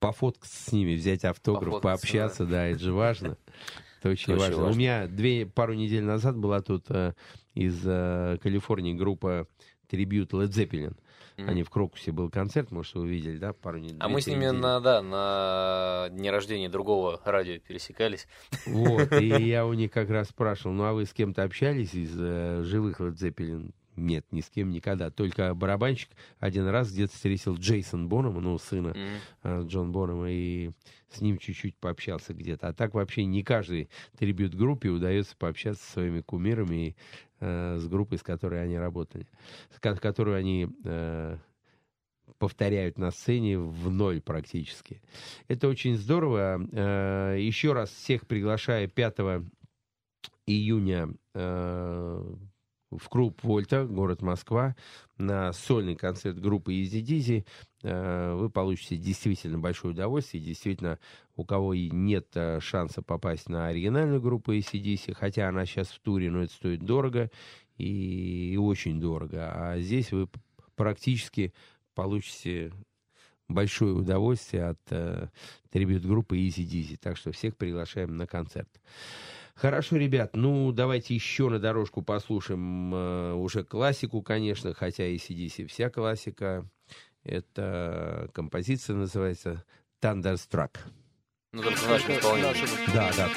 пофоткаться с ними, взять автограф, Пофоткаться, пообщаться, да. это же важно. [laughs] Это очень очень важно. У важно. меня две, пару недель назад была тут э, из э, Калифорнии группа трибют Led Zeppelin. Мгм. Они в Крокусе был концерт, может, вы видели, да, пару недель. А мы с ними на, да, на дне рождения другого радио пересекались. Вот, и [laughs] я у них как раз спрашивал, ну а вы с кем-то общались из э, живых Led Zeppelin? Нет, ни с кем никогда. Только барабанщик один раз где-то встретил Джейсон Бонома, ну, сына э, Джон Бонома, и с ним чуть-чуть пообщался где-то. А так вообще не каждой трибют-группе удается пообщаться со своими кумирами и э, с группой, с которой они работали, с ко- которую они э, повторяют на сцене в ноль практически. Это очень здорово. Э, Еще раз всех приглашаю 5 июня э, в клуб Вольта, город Москва, на сольный концерт группы Easy Dizzy. Э, Вы получите действительно большое удовольствие. Действительно, у кого и нет э, шанса попасть на оригинальную группу ACDC, хотя она сейчас в туре, но это стоит дорого и, очень дорого. А здесь вы практически получите большое удовольствие от э, трибют-группы Easy Dizzy. Так что всех приглашаем на концерт. Хорошо, ребят, ну давайте еще на дорожку послушаем э, уже классику, конечно, хотя и CDC вся классика. Это композиция называется Thunderstruck. Ну, только в нашем исполнении. Да, да.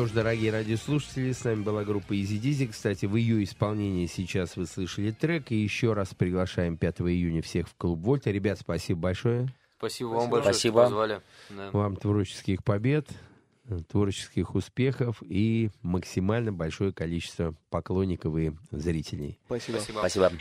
Что ж, дорогие радиослушатели, с нами была группа Easy Dizzy. Кстати, в ее исполнении сейчас вы слышали трек. И еще раз приглашаем 5 июня всех в клуб Вольта. Ребят, спасибо большое. Спасибо вам большое, Спасибо. что позвали. Да. Вам творческих побед, творческих успехов и максимально большое количество поклонников и зрителей. Спасибо. Спасибо. Спасибо.